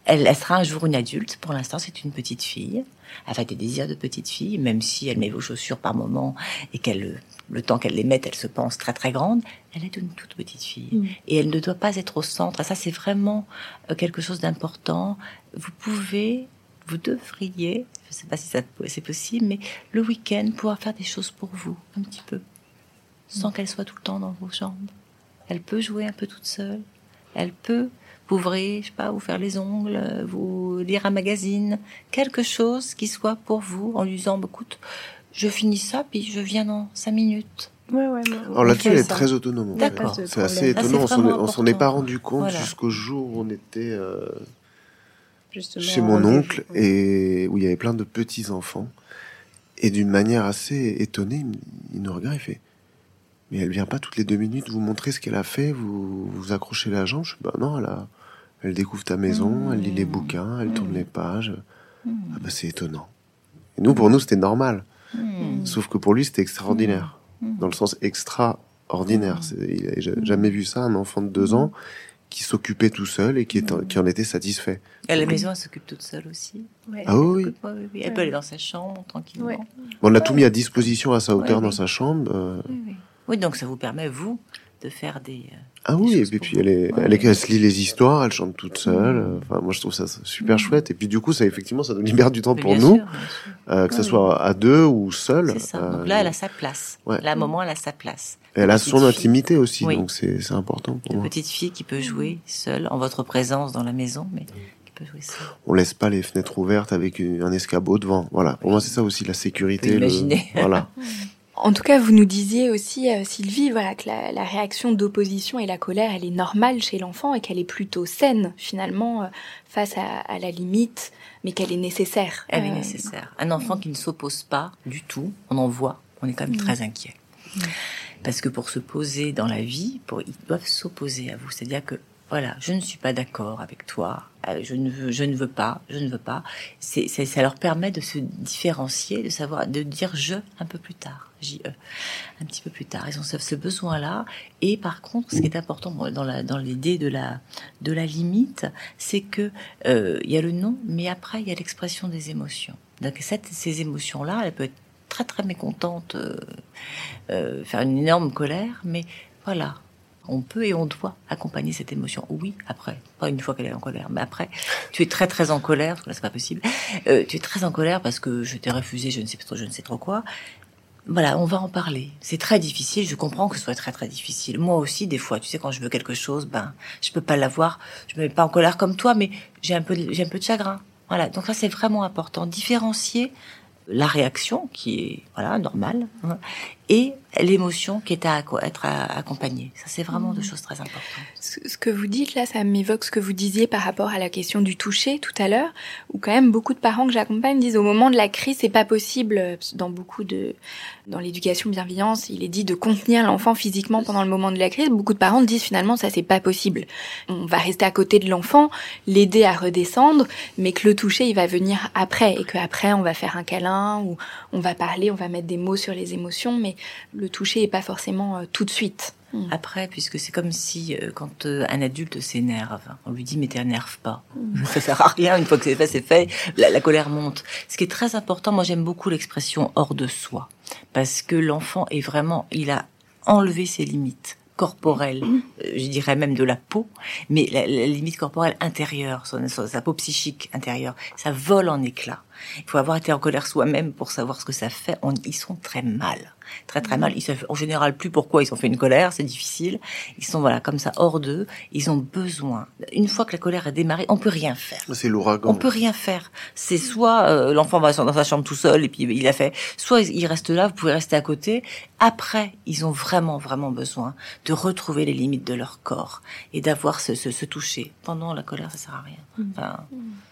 elle, sera un jour une adulte. Pour l'instant, c'est une petite fille. Elle a des désirs de petite fille, même si elle met vos chaussures par moment et qu'elle, le temps qu'elle les mette, elle se pense très très grande. Elle est une toute petite fille mm. et elle ne doit pas être au centre. Ça, c'est vraiment euh, quelque chose d'important. Vous pouvez, vous devriez, je ne sais pas si c'est possible, mais le week-end pouvoir faire des choses pour vous, un petit peu sans qu'elle soit tout le temps dans vos jambes. Elle peut jouer un peu toute seule. Elle peut vous ouvrir, je sais pas, vous faire les ongles, vous lire un magazine, quelque chose qui soit pour vous, en lui disant, bah, écoute, je finis ça, puis je viens dans cinq minutes. Ouais, ouais, Alors là-dessus, elle est très autonome. C'est assez ah, étonnant. on s'en est pas rendu compte jusqu'au jour où on était euh, chez mon oncle et où il y avait plein de petits enfants. Et d'une manière assez étonnée, il nous regarde et fait mais elle vient pas toutes les deux minutes vous montrer ce qu'elle a fait, vous vous accrochez la jambe? Je, bah non, elle, elle découvre ta maison, elle lit les mmh. bouquins, elle tourne mmh. les pages. Mmh. Ah bah c'est étonnant. Et nous, pour nous, c'était normal. Sauf que pour lui, c'était extraordinaire. Dans le sens extraordinaire. Il n'a jamais vu ça, un enfant de deux ans qui s'occupait tout seul et qui, est, qui en était satisfait. À la maison, elle s'occupe toute seule aussi. Ah oui, Elle peut aller dans sa chambre tranquillement. on a tout mis à disposition à sa hauteur dans sa chambre. Euh, oui, donc ça vous permet, vous, de faire des. Euh, ah oui, et puis, elle, est, elle, se lit les histoires, elle chante toute seule. Mm. Enfin, moi, je trouve ça super mm. chouette. Et puis, du coup, ça, effectivement, ça nous libère du temps pour nous, euh, que ce soit à deux ou seul. C'est ça. donc là, euh, elle a sa place. Là, à un moment, elle a sa place. Et elle a son intimité aussi, donc c'est important pour Une moi. petite fille qui peut jouer seule, en votre présence dans la maison, mais qui peut jouer seule. On laisse pas les fenêtres ouvertes avec un escabeau devant. Voilà. Pour moi, c'est ça aussi la sécurité. Imaginez. Voilà. En tout cas, vous nous disiez aussi, euh, Sylvie, voilà, que la, réaction d'opposition et la colère, elle est normale chez l'enfant et qu'elle est plutôt saine, finalement, euh, face à, la limite, mais qu'elle est nécessaire. Elle est euh, nécessaire. Un enfant qui ne s'oppose pas du tout, on en voit, on est quand même mm. très inquiet. Parce que pour se poser dans la vie, pour, ils doivent s'opposer à vous. C'est-à-dire que voilà, je ne suis pas d'accord avec toi, je ne veux, je ne veux pas, je ne veux pas. C'est, ça leur permet de se différencier, de savoir, de dire je un peu plus tard, j e, un petit peu plus tard. Ils ont ce besoin-là. Et par contre, ce qui est important dans dans l'idée de la, de la limite, c'est que euh, il y a le nom, mais après il y a l'expression des émotions. Donc cette, ces émotions-là, elles peuvent être très très mécontentes, euh, faire une énorme colère, mais voilà, on peut et on doit accompagner cette émotion. Oui, après, pas une fois qu'elle est en colère, mais après, tu es très très en colère, parce que là c'est pas possible. Euh, tu es très en colère parce que je t'ai refusé, je ne sais trop, je ne sais trop quoi. Voilà, on va en parler. C'est très difficile. Je comprends que ce soit très très difficile. Moi aussi, des fois, tu sais, quand je veux quelque chose, ben, je peux pas l'avoir. Je me mets pas en colère comme toi, mais j'ai un peu, j'ai un peu de chagrin. Voilà. Donc ça, c'est vraiment important. Différencier la réaction qui est voilà normale hein, et l'émotion qui est à être accompagnée. Ça, c'est vraiment deux mmh. choses très importantes. Ce que vous dites là, ça m'évoque ce que vous disiez par rapport à la question du toucher tout à l'heure, où quand même beaucoup de parents que j'accompagne disent au moment de la crise, c'est pas possible dans beaucoup de dans l'éducation bienveillance, il est dit de contenir l'enfant physiquement pendant le moment de la crise. Beaucoup de parents disent finalement ça c'est pas possible. On va rester à côté de l'enfant, l'aider à redescendre, mais que le toucher il va venir après et que après on va faire un câlin ou on va parler, on va mettre des mots sur les émotions, mais le toucher est pas forcément euh, tout de suite. Hmm. Après, puisque c'est comme si euh, quand euh, un adulte s'énerve, on lui dit mais t'énerve pas, hmm. ça sert à rien. Une fois que c'est fait, c'est fait. La, colère monte. Ce qui est très important, moi j'aime beaucoup l'expression hors de soi, parce que l'enfant est vraiment, il a enlevé ses limites corporelle, mm. euh, je dirais même de la peau, mais la, limite corporelle intérieure, sa peau psychique intérieure, ça vole en éclats. Il faut avoir été en colère soi-même pour savoir ce que ça fait. ils sont très mal, très très mal. Ils savent en général plus pourquoi ils ont fait une colère, c'est difficile. Ils sont voilà comme ça hors d'eux. Ils ont besoin. Une fois que la colère est démarrée, on peut rien faire. C'est l'ouragan. On peut rien faire. C'est soit euh, l'enfant va dans sa chambre tout seul et puis il a fait. Soit il reste là, vous pouvez rester à côté. Après, ils ont vraiment vraiment besoin de retrouver les limites de leur corps et d'avoir ce, ce, toucher. Pendant la colère, ça sert à rien. Mmh. Enfin,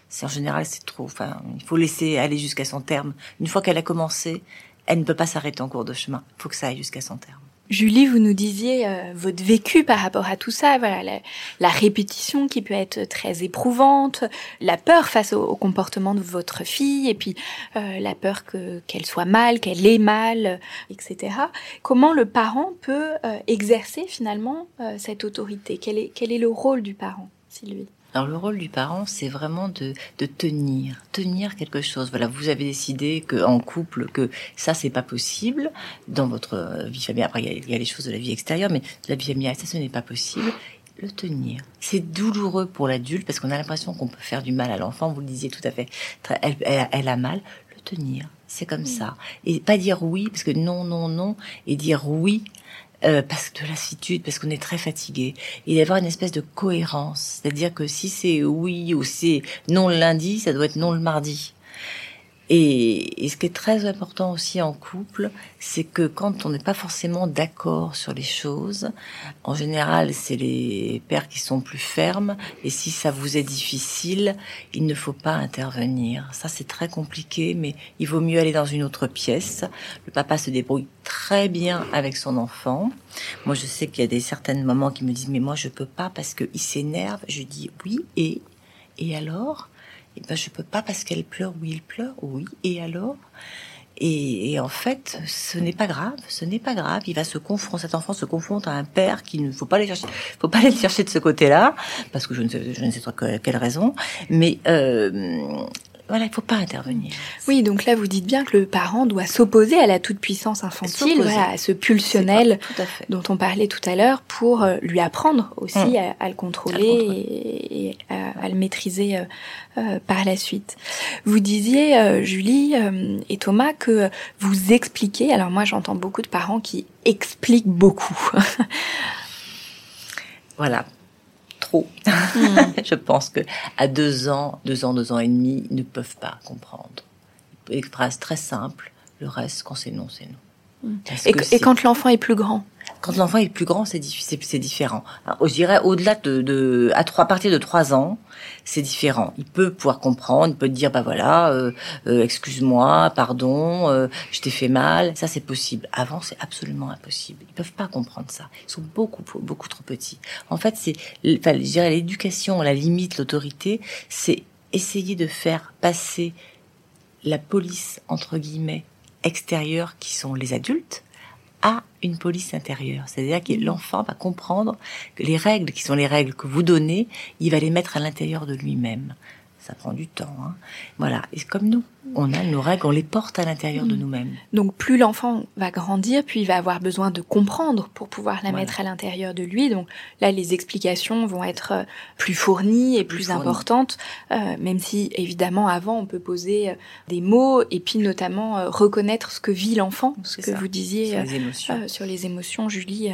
c'est en général c'est trop. Enfin, il faut laisser aller jusqu'à son terme. Une fois qu'elle a commencé, elle ne peut pas s'arrêter en cours de chemin. Il faut que ça aille jusqu'à son terme. Julie, vous nous disiez euh, votre vécu par rapport à tout ça, voilà, la, répétition qui peut être très éprouvante, la peur face au, comportement de votre fille, et puis euh, la peur que qu'elle soit mal, qu'elle ait mal, etc. Comment le parent peut euh, exercer finalement cette autorité? Quel est, quel est le rôle du parent, Sylvie? Alors le rôle du parent, c'est vraiment de, de, tenir, tenir quelque chose. Voilà, vous avez décidé que en couple que ça c'est pas possible dans votre vie familiale. Après il y, a, les choses de la vie extérieure, mais la vie familiale ça ce n'est pas possible. Le tenir, c'est douloureux pour l'adulte parce qu'on a l'impression qu'on peut faire du mal à l'enfant. Vous le disiez tout à fait. Elle, elle, a mal. Le tenir, c'est comme ça. Et pas dire oui parce que non, non, non, et dire oui euh, parce que de lassitude, parce qu'on est très fatigué, et d'avoir une espèce de cohérence, c'est-à-dire que si c'est oui ou c'est non le lundi, ça doit être non le mardi. Et, ce qui est très important aussi en couple, c'est que quand on n'est pas forcément d'accord sur les choses, en général, c'est les pères qui sont plus fermes. Et si ça vous est difficile, il ne faut pas intervenir. Ça, c'est très compliqué, mais il vaut mieux aller dans une autre pièce. Le papa se débrouille très bien avec son enfant. Moi, je sais qu'il y a des certaines mamans qui me disent, mais moi, je peux pas parce qu'il s'énerve. Je dis oui et et alors? Eh ben, je peux pas parce qu'elle pleure. Oui, il pleure. Oui, et alors? Et, en fait, ce n'est pas grave, ce n'est pas grave. Il va se confronter, cet enfant se confronte à un père qui ne faut pas aller chercher, faut pas aller le chercher de ce côté-là, parce que je ne sais, je ne sais pas quelle raison. Mais euh, voilà, il faut pas intervenir. Oui, donc là, vous dites bien que le parent doit s'opposer à la toute-puissance infantile, à ce pulsionnel dont on parlait tout à l'heure, pour euh, lui apprendre aussi hum. à, le contrôler et, à, le maîtriser euh, euh, par la suite. Vous disiez, Julie et Thomas, que vous expliquez, alors moi j'entends beaucoup de parents qui expliquent beaucoup. voilà, trop. Hmm. je pense que à deux ans, deux ans, deux ans et demi, ils ne peuvent pas comprendre. Une phrase très simple. Le reste, quand c'est non, c'est non. Hmm. Et, quand l'enfant est plus grand? Quand l'enfant est plus grand, c'est différent. Je dirais au-delà de, de, à trois partir de trois ans, c'est différent. Il peut pouvoir comprendre, il peut dire bah voilà, euh, euh, excuse-moi, pardon, euh, je t'ai fait mal. Ça c'est possible. Avant c'est absolument impossible. Ils peuvent pas comprendre ça. Ils sont beaucoup beaucoup trop petits. En fait c'est, enfin, je dirais l'éducation, la limite, l'autorité, c'est essayer de faire passer la police entre guillemets extérieure qui sont les adultes à une police intérieure. C'est-à-dire que l'enfant va comprendre que les règles qui sont les règles que vous donnez, il va les mettre à l'intérieur de lui-même. Ça prend du temps. Hein. Voilà. Et comme nous, on a nos règles, on les porte à l'intérieur de mm. nous-mêmes. Donc plus l'enfant va grandir, puis il va avoir besoin de comprendre pour pouvoir la mettre à l'intérieur de lui. Donc là, les explications vont être euh, plus fournies et plus, importantes, euh, même si évidemment avant on peut poser euh, des mots et puis notamment reconnaître ce que vit l'enfant, ce que vous disiez sur les émotions, sur les émotions Julie.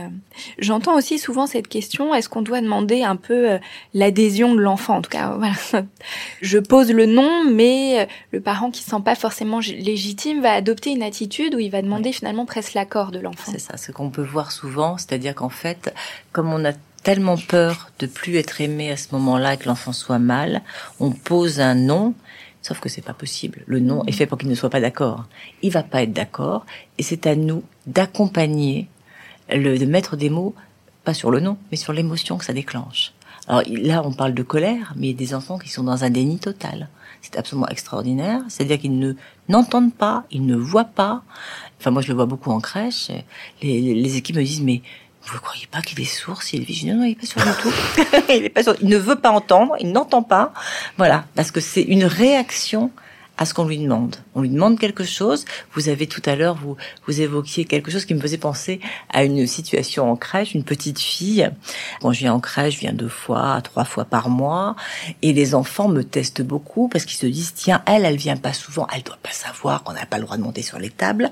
J'entends aussi souvent cette question est-ce qu'on doit demander un peu l'adhésion de l'enfant En tout cas, voilà. Je pose le nom, mais le parent qui sent pas forcément légitime va adopter une attitude où il va demander finalement presque l'accord de l'enfant. C'est ça, ce qu'on peut voir souvent, c'est-à-dire qu'en fait, comme on a tellement peur de plus être aimé à ce moment-là, que l'enfant soit mal, on pose un nom, sauf que c'est pas possible. Le nom est fait pour qu'il ne soit pas d'accord. Il va pas être d'accord, et c'est à nous d'accompagner, de mettre des mots, pas sur le nom, mais sur l'émotion que ça déclenche. Alors là, on parle de colère, mais il y a des enfants qui sont dans un déni total. C'est absolument extraordinaire. C'est-à-dire qu'ils ne n'entendent pas, ils ne voient pas. Enfin, moi, je le vois beaucoup en crèche. Les, équipes me disent, mais vous ne croyez pas qu'il est sourd Sylvie Je dis, non, il n'est pas sourd du tout. il est pas. Il ne veut pas entendre, il n'entend pas. Voilà, parce que c'est une réaction à ce qu'on lui demande. On lui demande quelque chose. Vous avez tout à l'heure, vous, vous évoquiez quelque chose qui me faisait penser à une situation en crèche, une petite fille. Quand je viens en crèche, je viens deux fois, trois fois par mois. Et les enfants me testent beaucoup parce qu'ils se disent, tiens, elle, elle vient pas souvent. Elle doit pas savoir qu'on n'a pas le droit de monter sur les tables.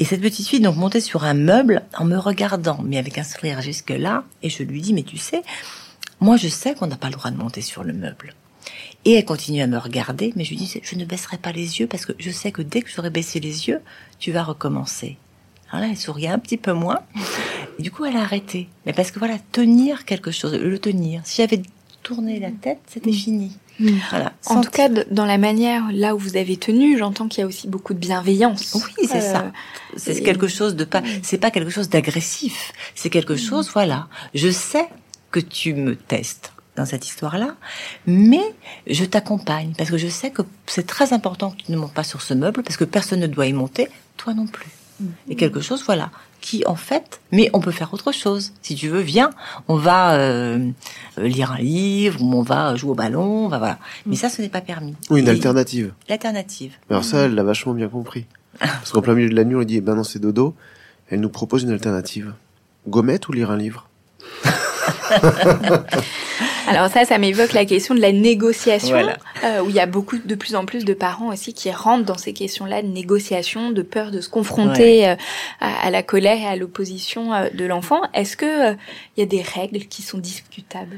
Et cette petite fille, donc, montait sur un meuble en me regardant, mais avec un sourire jusque là. Et je lui dis, mais tu sais, moi, je sais qu'on n'a pas le droit de monter sur le meuble. Et elle continue à me regarder, mais je lui dis, je ne baisserai pas les yeux parce que je sais que dès que j'aurai baissé les yeux, tu vas recommencer. Alors là, elle souriait un petit peu moins. Et du coup, elle a arrêté. Mais parce que voilà, tenir quelque chose, le tenir. Si j'avais tourné la tête, c'était Mm. fini. Voilà. En tout cas, dans la manière là où vous avez tenu, j'entends qu'il y a aussi beaucoup de bienveillance. Oui, c'est Euh, ça. C'est et- quelque chose de pas, c'est pas quelque chose d'agressif. C'est quelque chose, voilà. Je sais que tu me testes dans cette histoire-là, mais je t'accompagne parce que je sais que c'est très important que tu ne montes pas sur ce meuble parce que personne ne doit y monter, toi non plus. Et quelque chose, voilà, qui en fait, mais on peut faire autre chose. Si tu veux, viens, on va euh, lire un livre, ou on va jouer au ballon, on va voilà. Mais ça, ce n'est pas permis. Ou une Et- alternative. L'alternative. Alors ça, elle l'a vachement bien compris. Parce qu'en plein milieu de la nuit, on lui dit, eh ben non, c'est dodo. Elle nous propose une alternative. Gommette ou lire un livre? Alors ça, ça m'évoque la question de la négociation, Voilà. euh, où il y a beaucoup, de plus en plus de parents aussi qui rentrent dans ces questions-là de négociation, de peur de se confronter euh, à, à la colère et à l'opposition euh, de l'enfant. Est-ce que il y a des règles qui sont discutables?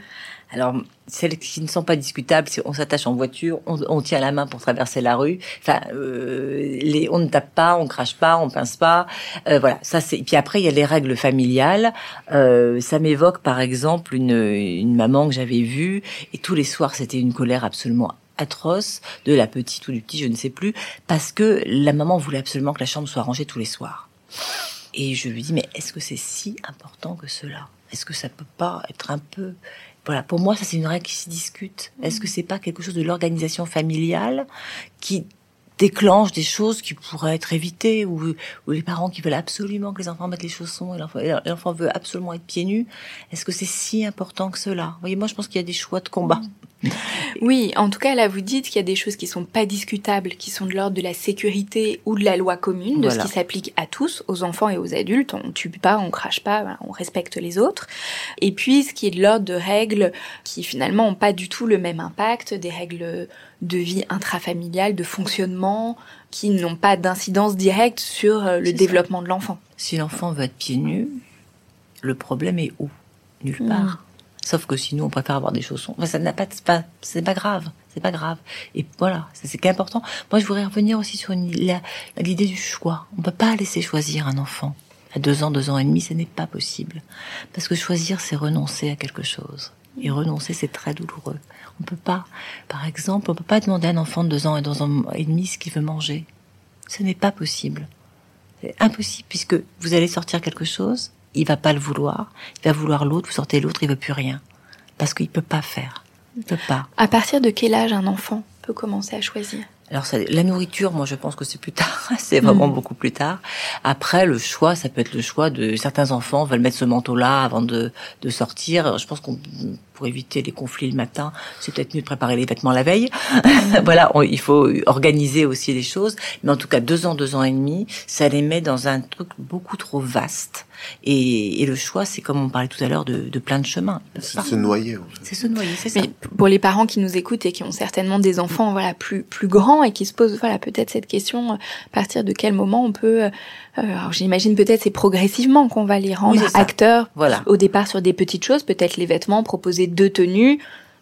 Alors, celles qui ne sont pas discutables, c'est on s'attache en voiture, on, on tient la main pour traverser la rue. Enfin, euh, on ne tape pas, on crache pas, on pince pas. Euh, voilà, ça c'est. Puis après, il y a les règles familiales. Euh, ça m'évoque, par exemple, une, une maman que j'avais vue et tous les soirs, c'était une colère absolument atroce de la petite ou du petit, je ne sais plus, parce que la maman voulait absolument que la chambre soit rangée tous les soirs. Et je lui dis, mais est-ce que c'est si important que cela? Est-ce que ça peut pas être un peu... Voilà, pour moi, ça c'est une règle qui se discute. Est-ce que c'est pas quelque chose de l'organisation familiale qui déclenche des choses qui pourraient être évitées ou, ou les parents qui veulent absolument que les enfants mettent les chaussons et l'enfant, veut absolument être pieds nus. Est-ce que c'est si important que cela? Vous voyez, moi je pense qu'il y a des choix de combat. Oui, en tout cas, là, vous dites qu'il y a des choses qui sont pas discutables, qui sont de l'ordre de la sécurité ou de la loi commune, de Voilà. ce qui s'applique à tous, aux enfants et aux adultes. On tue pas, on crache pas, voilà, on respecte les autres. Et puis, ce qui est de l'ordre de règles qui finalement ont pas du tout le même impact, des règles de vie intrafamiliale, de fonctionnement, qui n'ont pas d'incidence directe sur euh, le ça. développement de l'enfant. Si l'enfant veut être pieds nus, le problème est où? Nulle part. Sauf que sinon, on préfère avoir des chaussons. Enfin, ça n'a pas, c'est pas, c'est pas grave. C'est pas grave. Et voilà, c'est c'est qu'important. Moi, je voudrais revenir aussi sur l'idée du choix. On peut pas laisser choisir un enfant. À deux ans, deux ans et demi, ce n'est pas possible. Parce que choisir, c'est renoncer à quelque chose. Et renoncer, c'est très douloureux. On peut pas, par exemple, on peut pas demander à un enfant de deux ans et deux ans et demi ce qu'il veut manger. Ce n'est pas possible. C'est impossible puisque vous allez sortir quelque chose, il va pas le vouloir, il va vouloir l'autre, vous sortez l'autre, il veut plus rien. Parce qu'il peut pas faire. Il peut pas. À partir de quel âge un enfant peut commencer à choisir? Alors ça, la nourriture, moi je pense que c'est plus tard, c'est vraiment Mm. beaucoup plus tard. Après le choix, ça peut être le choix de certains enfants veulent mettre ce manteau-là avant de, de sortir. Je pense qu'on pour éviter les conflits le matin, c'est peut-être mieux de préparer les vêtements la veille. voilà, on- il faut organiser aussi les choses. Mais en tout cas, deux ans, deux ans et demi, ça les met dans un truc beaucoup trop vaste. Et, et le choix, c'est comme on parlait tout à l'heure de, de plein de chemins. C'est se noyer, en fait. C'est se noyer, c'est ça. Mais pour les parents qui nous écoutent et qui ont certainement des enfants voilà plus plus grands et qui se posent voilà peut-être cette question euh, à partir de quel moment on peut euh, alors j'imagine peut-être c'est progressivement qu'on va les rendre Oui, acteurs Voilà. au départ sur des petites choses peut-être les vêtements proposer deux tenues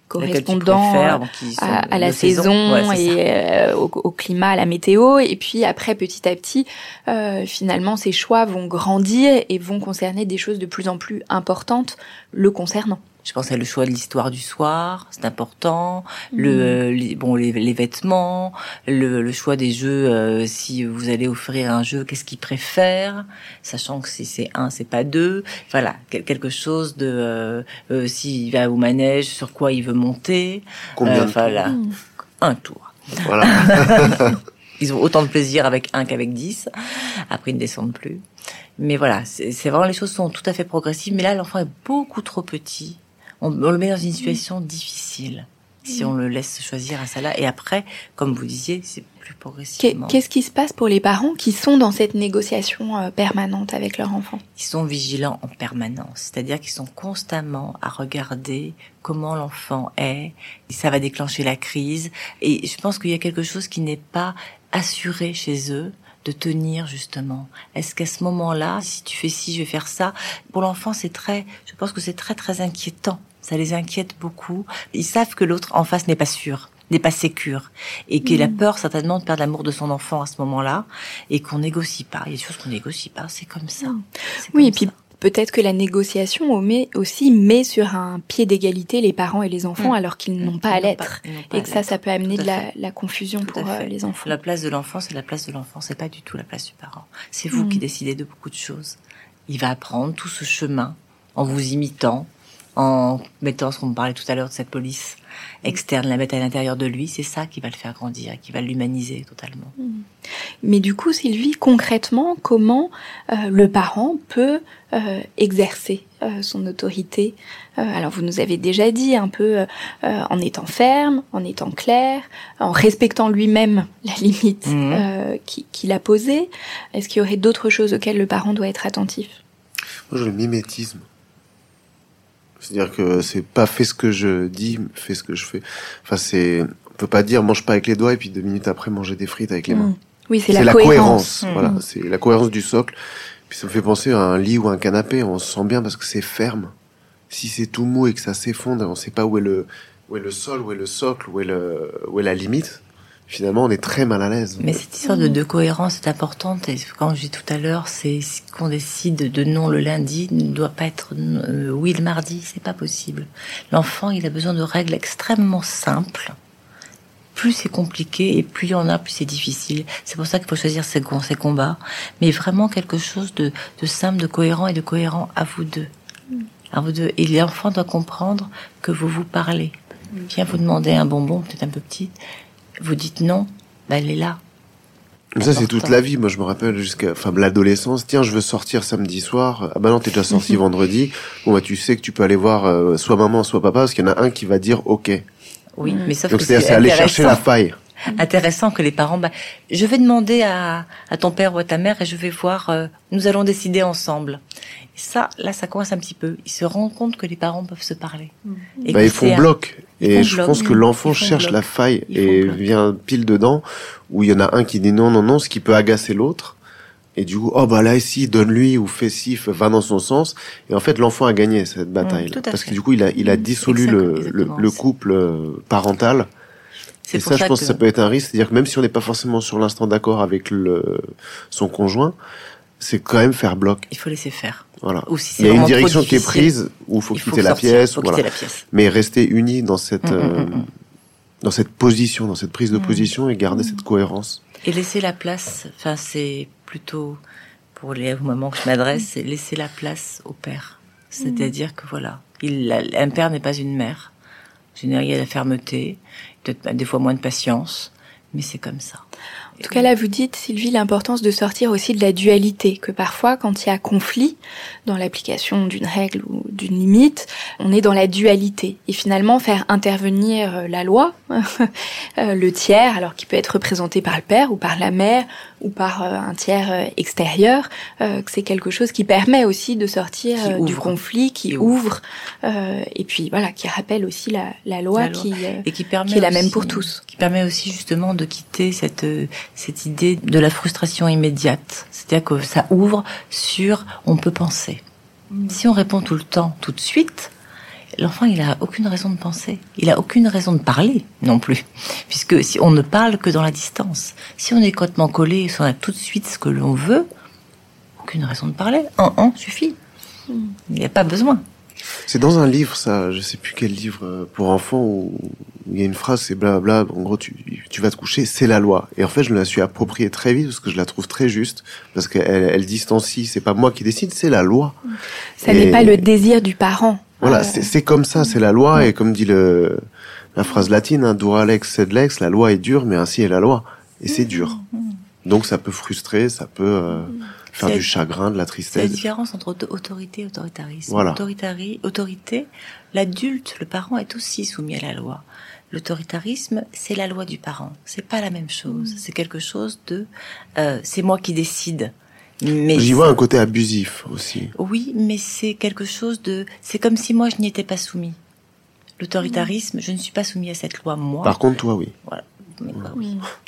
correspondant préfères, à, à la saison, Ouais, et euh, au, au climat, à la météo. Et puis après, petit à petit, euh, finalement, ces choix vont grandir et vont concerner des choses de plus en plus importantes le concernant. Je pense à le choix de l'histoire du soir, c'est important. Mhm. Le, les, bon, les, les vêtements, le, le choix des jeux. euh, si vous allez offrir un jeu, qu'est-ce qu'il préfère, sachant que si c'est un, c'est pas deux. Voilà, quel- quelque chose de. Euh, euh, S'il va au manège, sur quoi il veut monter. Combien Euh, voilà, un tour. Voilà. Ils ont autant de plaisir avec un qu'avec dix. Après, ils ne descendent plus. Mais voilà, c'est vraiment les choses sont tout à fait progressives. Mais là, l'enfant est beaucoup trop petit. On, on le met dans une situation difficile. si on le laisse choisir à ça là. Et après, comme vous disiez, c'est plus progressivement. Qu'est-ce qui se passe pour les parents qui sont dans cette négociation euh, permanente avec leur enfant? Ils sont vigilants en permanence, c'est-à-dire qu'ils sont constamment à regarder comment l'enfant est. Ça va déclencher la crise. Et je pense qu'il y a quelque chose qui n'est pas assuré chez eux de tenir justement. Est-ce qu'à ce moment-là, si tu fais ci, je vais faire ça, pour l'enfant c'est très, je pense que c'est très très inquiétant ça les inquiète beaucoup. Ils savent que l'autre en face n'est pas sûr n'est pas sécure et qu'il a mm. peur certainement de perdre l'amour de son enfant à ce moment-là et qu'on négocie pas. Il y a des choses qu'on négocie pas, c'est comme ça. Mm. Oui, et puis peut-être que la négociation aussi met sur un pied d'égalité les parents et les enfants mm. alors qu'ils n'ont pas à l'être et que ça, ça peut amener de la, confusion pour euh, les enfants. La place de l'enfant, c'est la place de l'enfant, c'est pas du tout la place du parent. C'est vous qui décidez de beaucoup de choses. Il va apprendre tout ce chemin en vous imitant, en mettant ce qu'on me parlait tout à l'heure de cette police externe, la mettre à l'intérieur de lui, c'est ça qui va le faire grandir, qui va l'humaniser totalement. Hmm. Mais du coup, Sylvie, concrètement, comment euh, le parent peut euh, exercer euh, son autorité Alors, vous nous avez déjà dit un peu en étant ferme, en étant clair, en respectant lui-même la limite hmm. qu'il a posée. Est-ce qu'il y aurait d'autres choses auxquelles le parent doit être attentif? Moi, je le mimétisme. C'est-à-dire que c'est pas fait ce que je dis, fais ce que je fais. Enfin, c'est, on peut pas dire mange pas avec les doigts et puis deux minutes après manger des frites avec les mains. Mmh. Oui, c'est la, cohérence. Mmh. Voilà, c'est la cohérence du socle. Puis ça me fait penser à un lit ou un canapé. On se sent bien parce que c'est ferme. Si c'est tout mou et que ça s'effondre, on sait pas où est le où est le sol, où est le socle, où est le où est la limite finalement, on est très mal à l'aise. Mais cette histoire de, de cohérence est importante. Et quand je dis tout à l'heure, c'est qu'on décide de non le lundi ne doit pas être euh, oui le mardi. C'est pas possible. L'enfant, il a besoin de règles extrêmement simples. Plus c'est compliqué et plus il y en a, plus c'est difficile. C'est pour ça qu'il faut choisir ses, ses, combats. Mais vraiment quelque chose de, de simple, de cohérent et de cohérent à vous deux. À vous deux. Et l'enfant doit comprendre que vous vous parlez. Viens vous demander un bonbon, peut-être un peu petit vous dites non, ben elle est là. ça, c'est toute la vie. Moi, je me rappelle jusqu'à, enfin, l'adolescence. Tiens, je veux sortir samedi soir. Ah bah non, t'es déjà sorti vendredi. Bon, bah, tu sais que tu peux aller voir euh, soit maman, soit papa, parce qu'il y en a un qui va dire OK. Oui, mais sauf Donc, c'est aller chercher la faille. Intéressant que les parents, bah, je vais demander à, à ton père ou à ta mère et je vais voir, euh, nous allons décider ensemble ça, là, ça coince un petit peu. Ils se rendent compte que les parents peuvent se parler. Et bah, ils font bloc. et je pense que l'enfant cherche la faille et vient pile dedans, où il y en a un qui dit non, non, non, ce qui peut agacer l'autre. Et du coup, oh bah là, ici, donne-lui ou fais ci, va dans son sens. Et en fait, l'enfant a gagné cette bataille. parce que du coup, il a, il a dissolu le, le, couple euh, parental. Et ça, je pense que ça peut être un risque. C'est-à-dire que même si on n'est pas forcément sur l'instant d'accord avec le, son conjoint, c'est quand même faire bloc. Il faut laisser faire. Voilà. il y a une direction qui est prise où il faut, quitter, la pièce, voilà. la pièce. Mais rester unis dans cette mm, mm, euh, mm, dans cette position, dans cette prise de position et garder cette cohérence. Et laisser la place. Enfin, c'est plutôt pour les moments que je m'adresse, c'est laisser la place au père. C'est-à-dire que voilà, il, un père n'est pas une mère. N'ai rien à la fermeté, peut-être des fois moins de patience, mais c'est comme ça. En tout cas, là, vous dites, Sylvie, l'importance de sortir aussi de la dualité, que parfois, quand il y a conflit dans l'application d'une règle ou d'une limite, on est dans la dualité. Et finalement, faire intervenir euh, la loi, euh, le tiers, alors qui peut être représenté par le père ou par la mère ou par euh, un tiers extérieur, que c'est quelque chose qui permet aussi de sortir du conflit, qui, ouvre, et puis voilà, qui rappelle aussi la, la, loi, Qui, et qui, permet qui est la même pour tous. Qui permet aussi justement de quitter cette cette idée de la frustration immédiate. C'est-à-dire que ça ouvre sur on peut penser. Mm. Si on répond tout le temps, tout de suite, l'enfant il a aucune raison de penser, il a aucune raison de parler non plus, puisque si on ne parle que dans la distance. Si on est complètement collé, si on a tout de suite ce que l'on veut, aucune raison de parler. Un un suffit. Mm. Il n'y a pas besoin. C'est dans un livre, ça, je sais plus quel livre euh, pour enfants où il y a une phrase, c'est blablabla, en gros, tu, tu vas te coucher, c'est la loi. Et en fait, je me la suis appropriée très vite parce que je la trouve très juste, parce qu'elle elle distancie, c'est pas moi qui décide, c'est la loi. Ça n'est pas le désir du parent. Voilà, euh, c'est comme ça, c'est la loi, et comme dit le, la phrase latine, hein, dura lex sed lex, la loi est dure, mais ainsi est la loi. Et c'est dur. Donc ça peut frustrer, ça peut... Euh, faire du chagrin, de la tristesse. La différence entre autorité et autoritarisme. Voilà. autorité, l'adulte, le parent est aussi soumis à la loi. l'autoritarisme, c'est la loi du parent. C'est pas la même chose. C'est quelque chose de, euh, c'est moi qui décide. Mais j'y vois un côté abusif aussi. Oui, mais c'est quelque chose de, c'est comme si moi je n'y étais pas soumis. L'autoritarisme, je ne suis pas soumis à cette loi moi. Par contre, toi, oui. Voilà.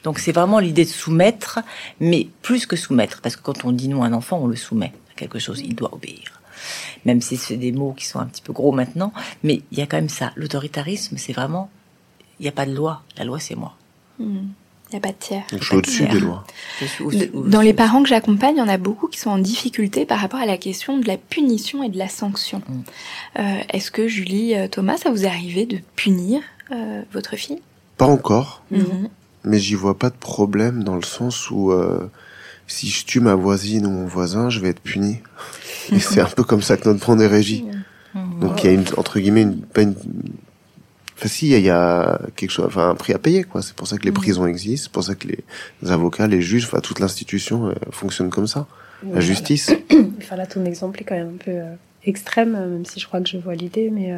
Donc c'est vraiment l'idée de soumettre, mais plus que soumettre, parce que quand on dit non à un enfant, on le soumet à quelque chose, il doit obéir. Même si c'est des mots qui sont un petit peu gros maintenant, mais il y a quand même ça. L'autoritarisme, c'est vraiment, il n'y a pas de loi. La loi, c'est moi. Hmm. Il n'y a pas de tiers. je suis au-dessus des lois. Dans les parents que j'accompagne, il y en a beaucoup qui sont en difficulté par rapport à la question de la punition et de la sanction. Hmm. Euh, est-ce que Julie, euh, Thomas, ça vous est arrivé de punir euh, votre fille? Pas encore, mhm. mais j'y vois pas de problème dans le sens où si je tue ma voisine ou mon voisin, je vais être puni. Et c'est un peu comme ça que notre prend des régies. Donc il y a une, entre guillemets une, peine. Enfin si, il y a quelque chose, enfin un prix à payer quoi. C'est pour ça que les prisons existent, c'est pour ça que les avocats, les juges, enfin toute l'institution euh, fonctionne comme ça. La justice. Enfin là ton exemple est quand même un peu euh, extrême, même si je crois que je vois l'idée, mais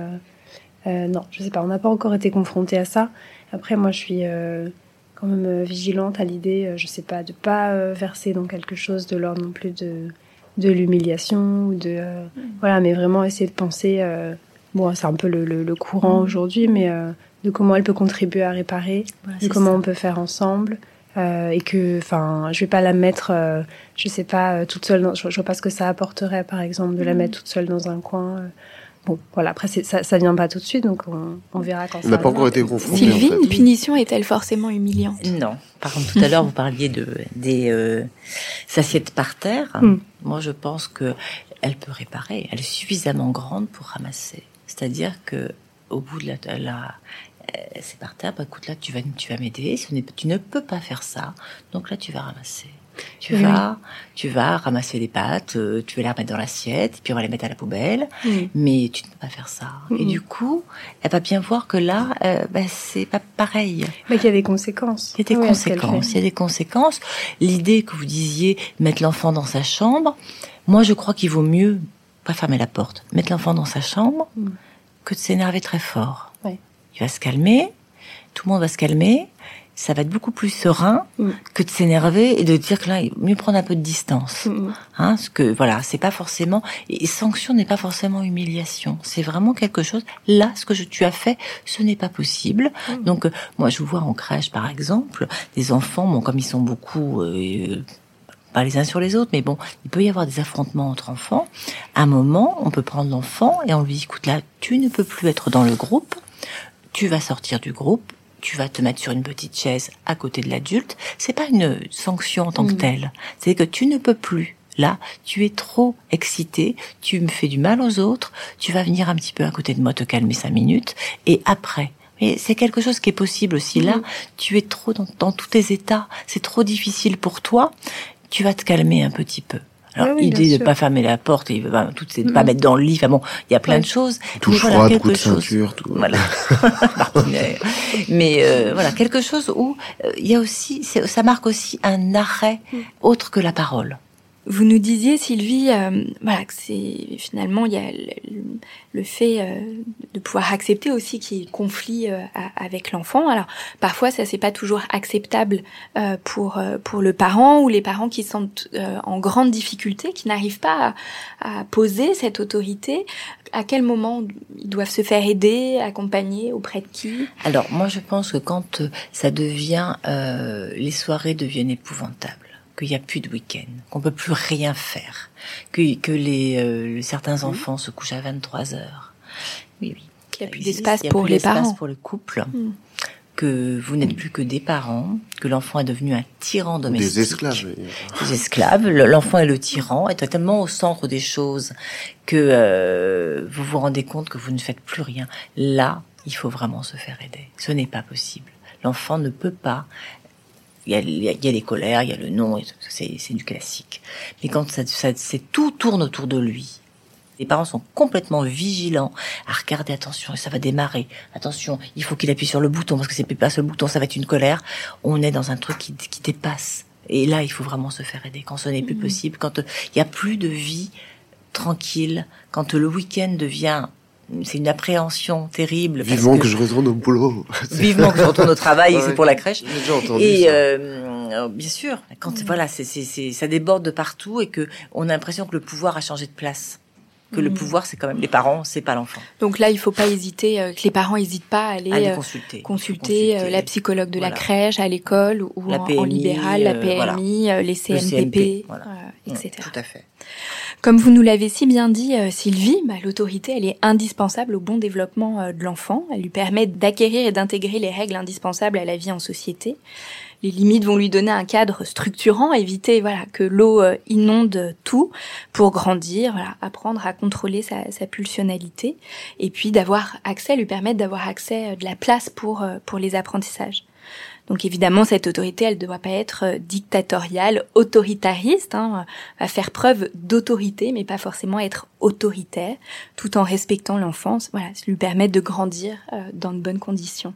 euh, non, je sais pas, on n'a pas encore été confronté à ça. Après moi je suis quand même vigilante à l'idée, je sais pas, de pas verser dans quelque chose de l'ordre non plus de de l'humiliation ou de euh, voilà mais vraiment essayer de penser euh, bon c'est un peu le, courant mm. aujourd'hui mais euh, de comment elle peut contribuer à réparer de comment on peut faire ensemble et que enfin je vais pas la mettre je sais pas toute seule je, vois pas ce que ça apporterait par exemple de la mm. mettre toute seule dans un coin Bon, voilà, après, ça, ça vient pas tout de suite, donc on, verra quand ça On n'a pas encore été confronté. Sylvie, une punition est-elle forcément humiliante? Non. Par contre, tout à l'heure, vous parliez de des euh, assiettes par terre. Hmm. Moi, je pense que elle peut réparer. Elle est suffisamment grande pour ramasser. C'est-à-dire que au bout de la, la euh, c'est par terre. Bah, écoute, là, tu vas, tu vas m'aider. Tu ne peux pas faire ça. Donc là, tu vas ramasser. Tu vas, tu vas ramasser les pâtes, euh, tu vas les remettre dans l'assiette, puis on va les mettre à la poubelle. Mais tu ne peux pas faire ça. Et du coup, elle va bien voir que là, euh, bah, c'est pas pareil. Mais qu'il y a des conséquences. Il y a des conséquences. Il y a des conséquences. L'idée que vous disiez mettre l'enfant dans sa chambre, moi, je crois qu'il vaut mieux pas fermer la porte, mettre l'enfant dans sa chambre, mm. que de s'énerver très fort. Il va se calmer, tout le monde va se calmer ça va être beaucoup plus serein mm. que de s'énerver et de dire que là, il mieux prendre un peu de distance. Mm, mm. Hein, ce que voilà, c'est pas forcément et sanction n'est pas forcément humiliation. C'est vraiment quelque chose. Là, ce que je, tu as fait, ce n'est pas possible. Donc, euh, moi, je vois en crèche, par exemple, des enfants, bon, comme ils sont beaucoup euh, pas les uns sur les autres, mais bon, il peut y avoir des affrontements entre enfants. À un moment, on peut prendre l'enfant et on lui dit, écoute là, tu ne peux plus être dans le groupe, tu vas sortir du groupe, tu vas te mettre sur une petite chaise à côté de l'adulte, c'est pas une sanction en tant que mm. telle. C'est que tu ne peux plus. Là, tu es trop excité, tu me fais du mal aux autres, tu vas venir un petit peu à côté de moi te calmer cinq minutes, et après, mais c'est quelque chose qui est possible aussi. Là, mm. tu es trop dans, dans tous tes états, c'est trop difficile pour toi, tu vas te calmer un petit peu. Alors, ah idée de pas fermer la porte et bah, tout, c'est de pas mettre dans le lit. Enfin bon, il y a plein de choses. Tout froid, coup de ceinture, tout. Voilà. Mais euh, voilà, quelque chose où euh, il y a aussi, ça marque aussi un arrêt mm. autre que la parole. Vous nous disiez, Sylvie, euh, voilà, que c'est finalement il y a le, fait euh, de pouvoir accepter aussi qu'il y ait conflit euh, avec l'enfant. Alors parfois, ça c'est pas toujours acceptable pour pour le parent ou les parents qui sont en grande difficulté, qui n'arrivent pas à, à, poser cette autorité. À quel moment ils doivent se faire aider, accompagner auprès de qui? Alors moi, je pense que quand ça devient, les soirées deviennent épouvantables qu'il n'y a plus de week-end, qu'on peut plus rien faire, que, que les euh, certains enfants se couchent à 23 heures. Oui, oui. Qu'il n'y a plus d'espace pour les parents, pour le couple. Hmm. Que vous n'êtes plus que des parents, que l'enfant est devenu un tyran domestique. Des esclaves. Des esclaves. L'enfant est le tyran, est totalement au centre des choses que euh, vous vous rendez compte que vous ne faites plus rien. Là, il faut vraiment se faire aider. Ce n'est pas possible. L'enfant ne peut pas il y, a, les colères, il y a le non, c'est du classique. Mais quand ça, tout tourne autour de lui, les parents sont complètement vigilants à regarder, attention, ça va démarrer. Attention, il faut qu'il appuie sur le bouton, parce que c'est pas le bouton, ça va être une colère. On est dans un truc qui, qui dépasse. Et là, il faut vraiment se faire aider quand ce n'est plus mmh. possible, quand il n'y a plus de vie tranquille, quand le week-end devient c'est une appréhension terrible. Vivement que, je retourne au boulot. Vivement que je retourne au travail, et c'est pour la crèche. Déjà entendu et ça. euh, bien sûr, quand voilà, c'est, c'est, c'est, ça déborde de partout et que on a l'impression que le pouvoir a changé de place. Que le Mhm. pouvoir, c'est quand même les parents, c'est pas l'enfant. Donc là, il faut pas hésiter, euh, que les parents n'hésitent pas à aller, Aller euh, consulter. consulter, euh, Consulter. la psychologue de Voilà. la crèche, à l'école ou La en, libéral, la PMI, euh, les Le CMPP, CMP, voilà. euh, etc. Tout à fait. Comme vous nous l'avez si bien dit, euh, Sylvie, bah, l'autorité, elle est indispensable au bon développement euh, de l'enfant. Elle lui permet d'acquérir et d'intégrer les règles indispensables à la vie en société. Les limites vont lui donner un cadre structurant, éviter voilà que l'eau euh, inonde tout pour grandir, apprendre à contrôler sa, sa pulsionalité et puis d'avoir accès, lui permettre d'avoir accès de la place pour pour les apprentissages. Donc évidemment, cette autorité, elle ne doit pas être euh, dictatoriale, autoritariste, hein, à faire preuve d'autorité, mais pas forcément être autoritaire, tout en respectant l'enfance, voilà, lui permettre de grandir euh, dans de bonnes conditions.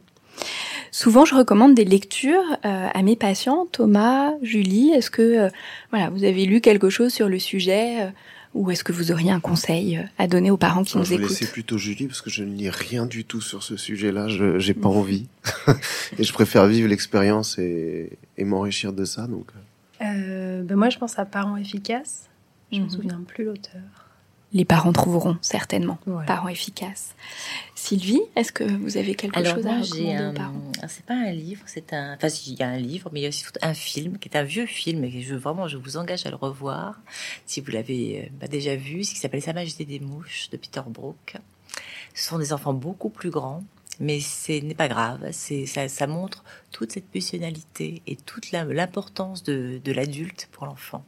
Souvent, je recommande des lectures euh, à mes patients. Thomas, Julie, est-ce que euh, voilà, vous avez lu quelque chose sur le sujet euh, ou est-ce que vous auriez un conseil euh, à donner aux parents qui Alors, nous je vais écoutent laisser plutôt Julie parce que je ne lis rien du tout sur ce sujet-là. Je j'ai pas envie et je préfère vivre l'expérience et, et m'enrichir de ça. Donc, Euh, ben moi, je pense à Parents efficaces. Je me Mhm. souviens plus l'auteur. Les parents trouveront certainement Voilà. parents efficaces. Sylvie, est-ce que vous avez quelque Alors chose moi, à recommander un, aux parents c'est pas un livre, c'est un, enfin, il y a un livre, mais il y a aussi tout un film qui est un vieux film et que je vraiment, je vous engage à le revoir si vous l'avez euh, bah, déjà vu, ce qui s'appelle Sa Majesté des mouches de Peter Brook. Ce sont des enfants beaucoup plus grands, mais ce n'est pas grave. C'est ça, ça montre toute cette pulsionalité et toute l'importance de, de l'adulte pour l'enfant.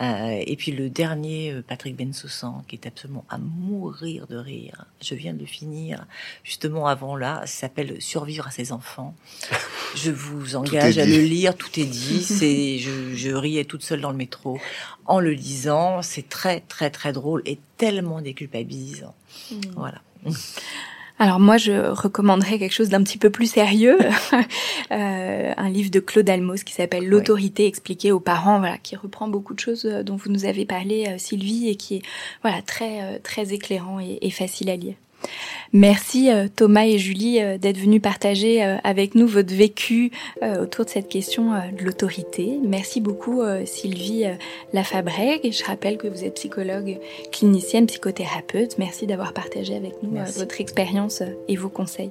Euh, et puis le dernier, euh, Patrick Bensoussan, qui est absolument à mourir de rire. Je viens de le finir justement avant là. Ça s'appelle Survivre à ses enfants. Je vous engage à le lire. Tout est dit. C'est, je, je riais toute seule dans le métro en le lisant. C'est très très très drôle et tellement déculpabilisant. Voilà. Alors moi, je recommanderais quelque chose d'un petit peu plus sérieux, Euh, un livre de Claude Almos qui s'appelle L'autorité expliquée aux parents, voilà, qui reprend beaucoup de choses euh, dont vous nous avez parlé, euh, Sylvie, et qui est voilà très très éclairant et, et facile à lire. Merci euh, Thomas et Julie euh, d'être venus partager euh, avec nous votre vécu autour de cette question de l'autorité. Merci beaucoup Sylvie. Et je rappelle que vous êtes psychologue clinicienne, psychothérapeute. Merci d'avoir partagé avec nous Merci. votre expérience et vos conseils.